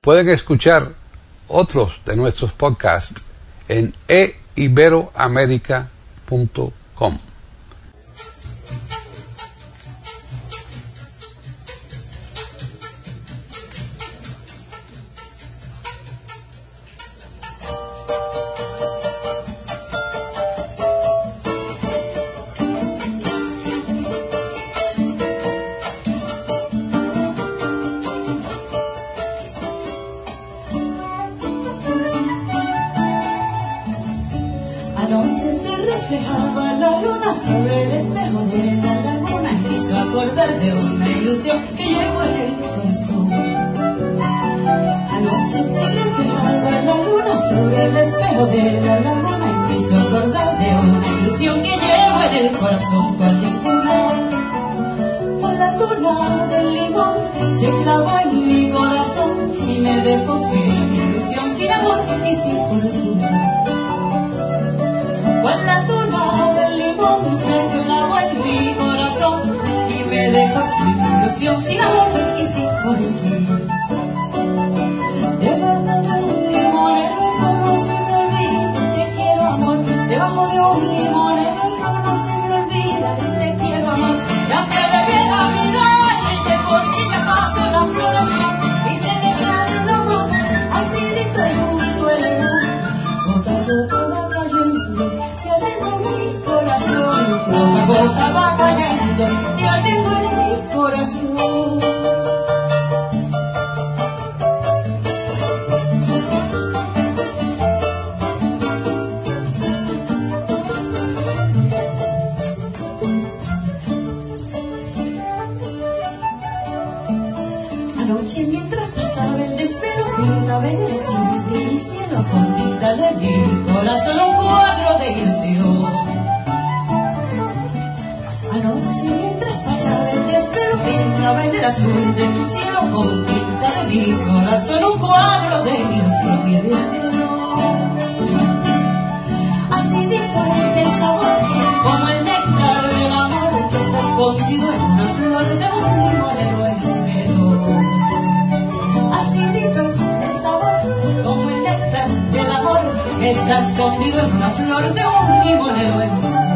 Pueden escuchar otros de nuestros podcasts en eiberoamerica.com. Anoche reflejaba la luna sobre el espejo de la laguna hizo acordar de una ilusión que llevo en el corazón. Anoche se reflejaba la luna sobre el espejo de la laguna y hizo acordar de una ilusión que llevo en el corazón. Cual con la tuna del limón se clavó en mi corazón y me dejó sin ilusión, sin amor y sin fortuna. Con la tuna del limón se clavó en mi corazón y me dejó sin ilusión, sin amor y sin fortuna. Y ardiendo en mi corazón. Anoche mientras pasaba el en el cielo de mi cielo con tinta de mi corazón azul de tu cielo con tinta de mi corazón un cuadro de ilusión y de amor. Así es el sabor como el néctar del amor que está escondido en una flor de un limonero en cero. Así dices el sabor como el néctar del amor que está escondido en una flor de un limonero en celo.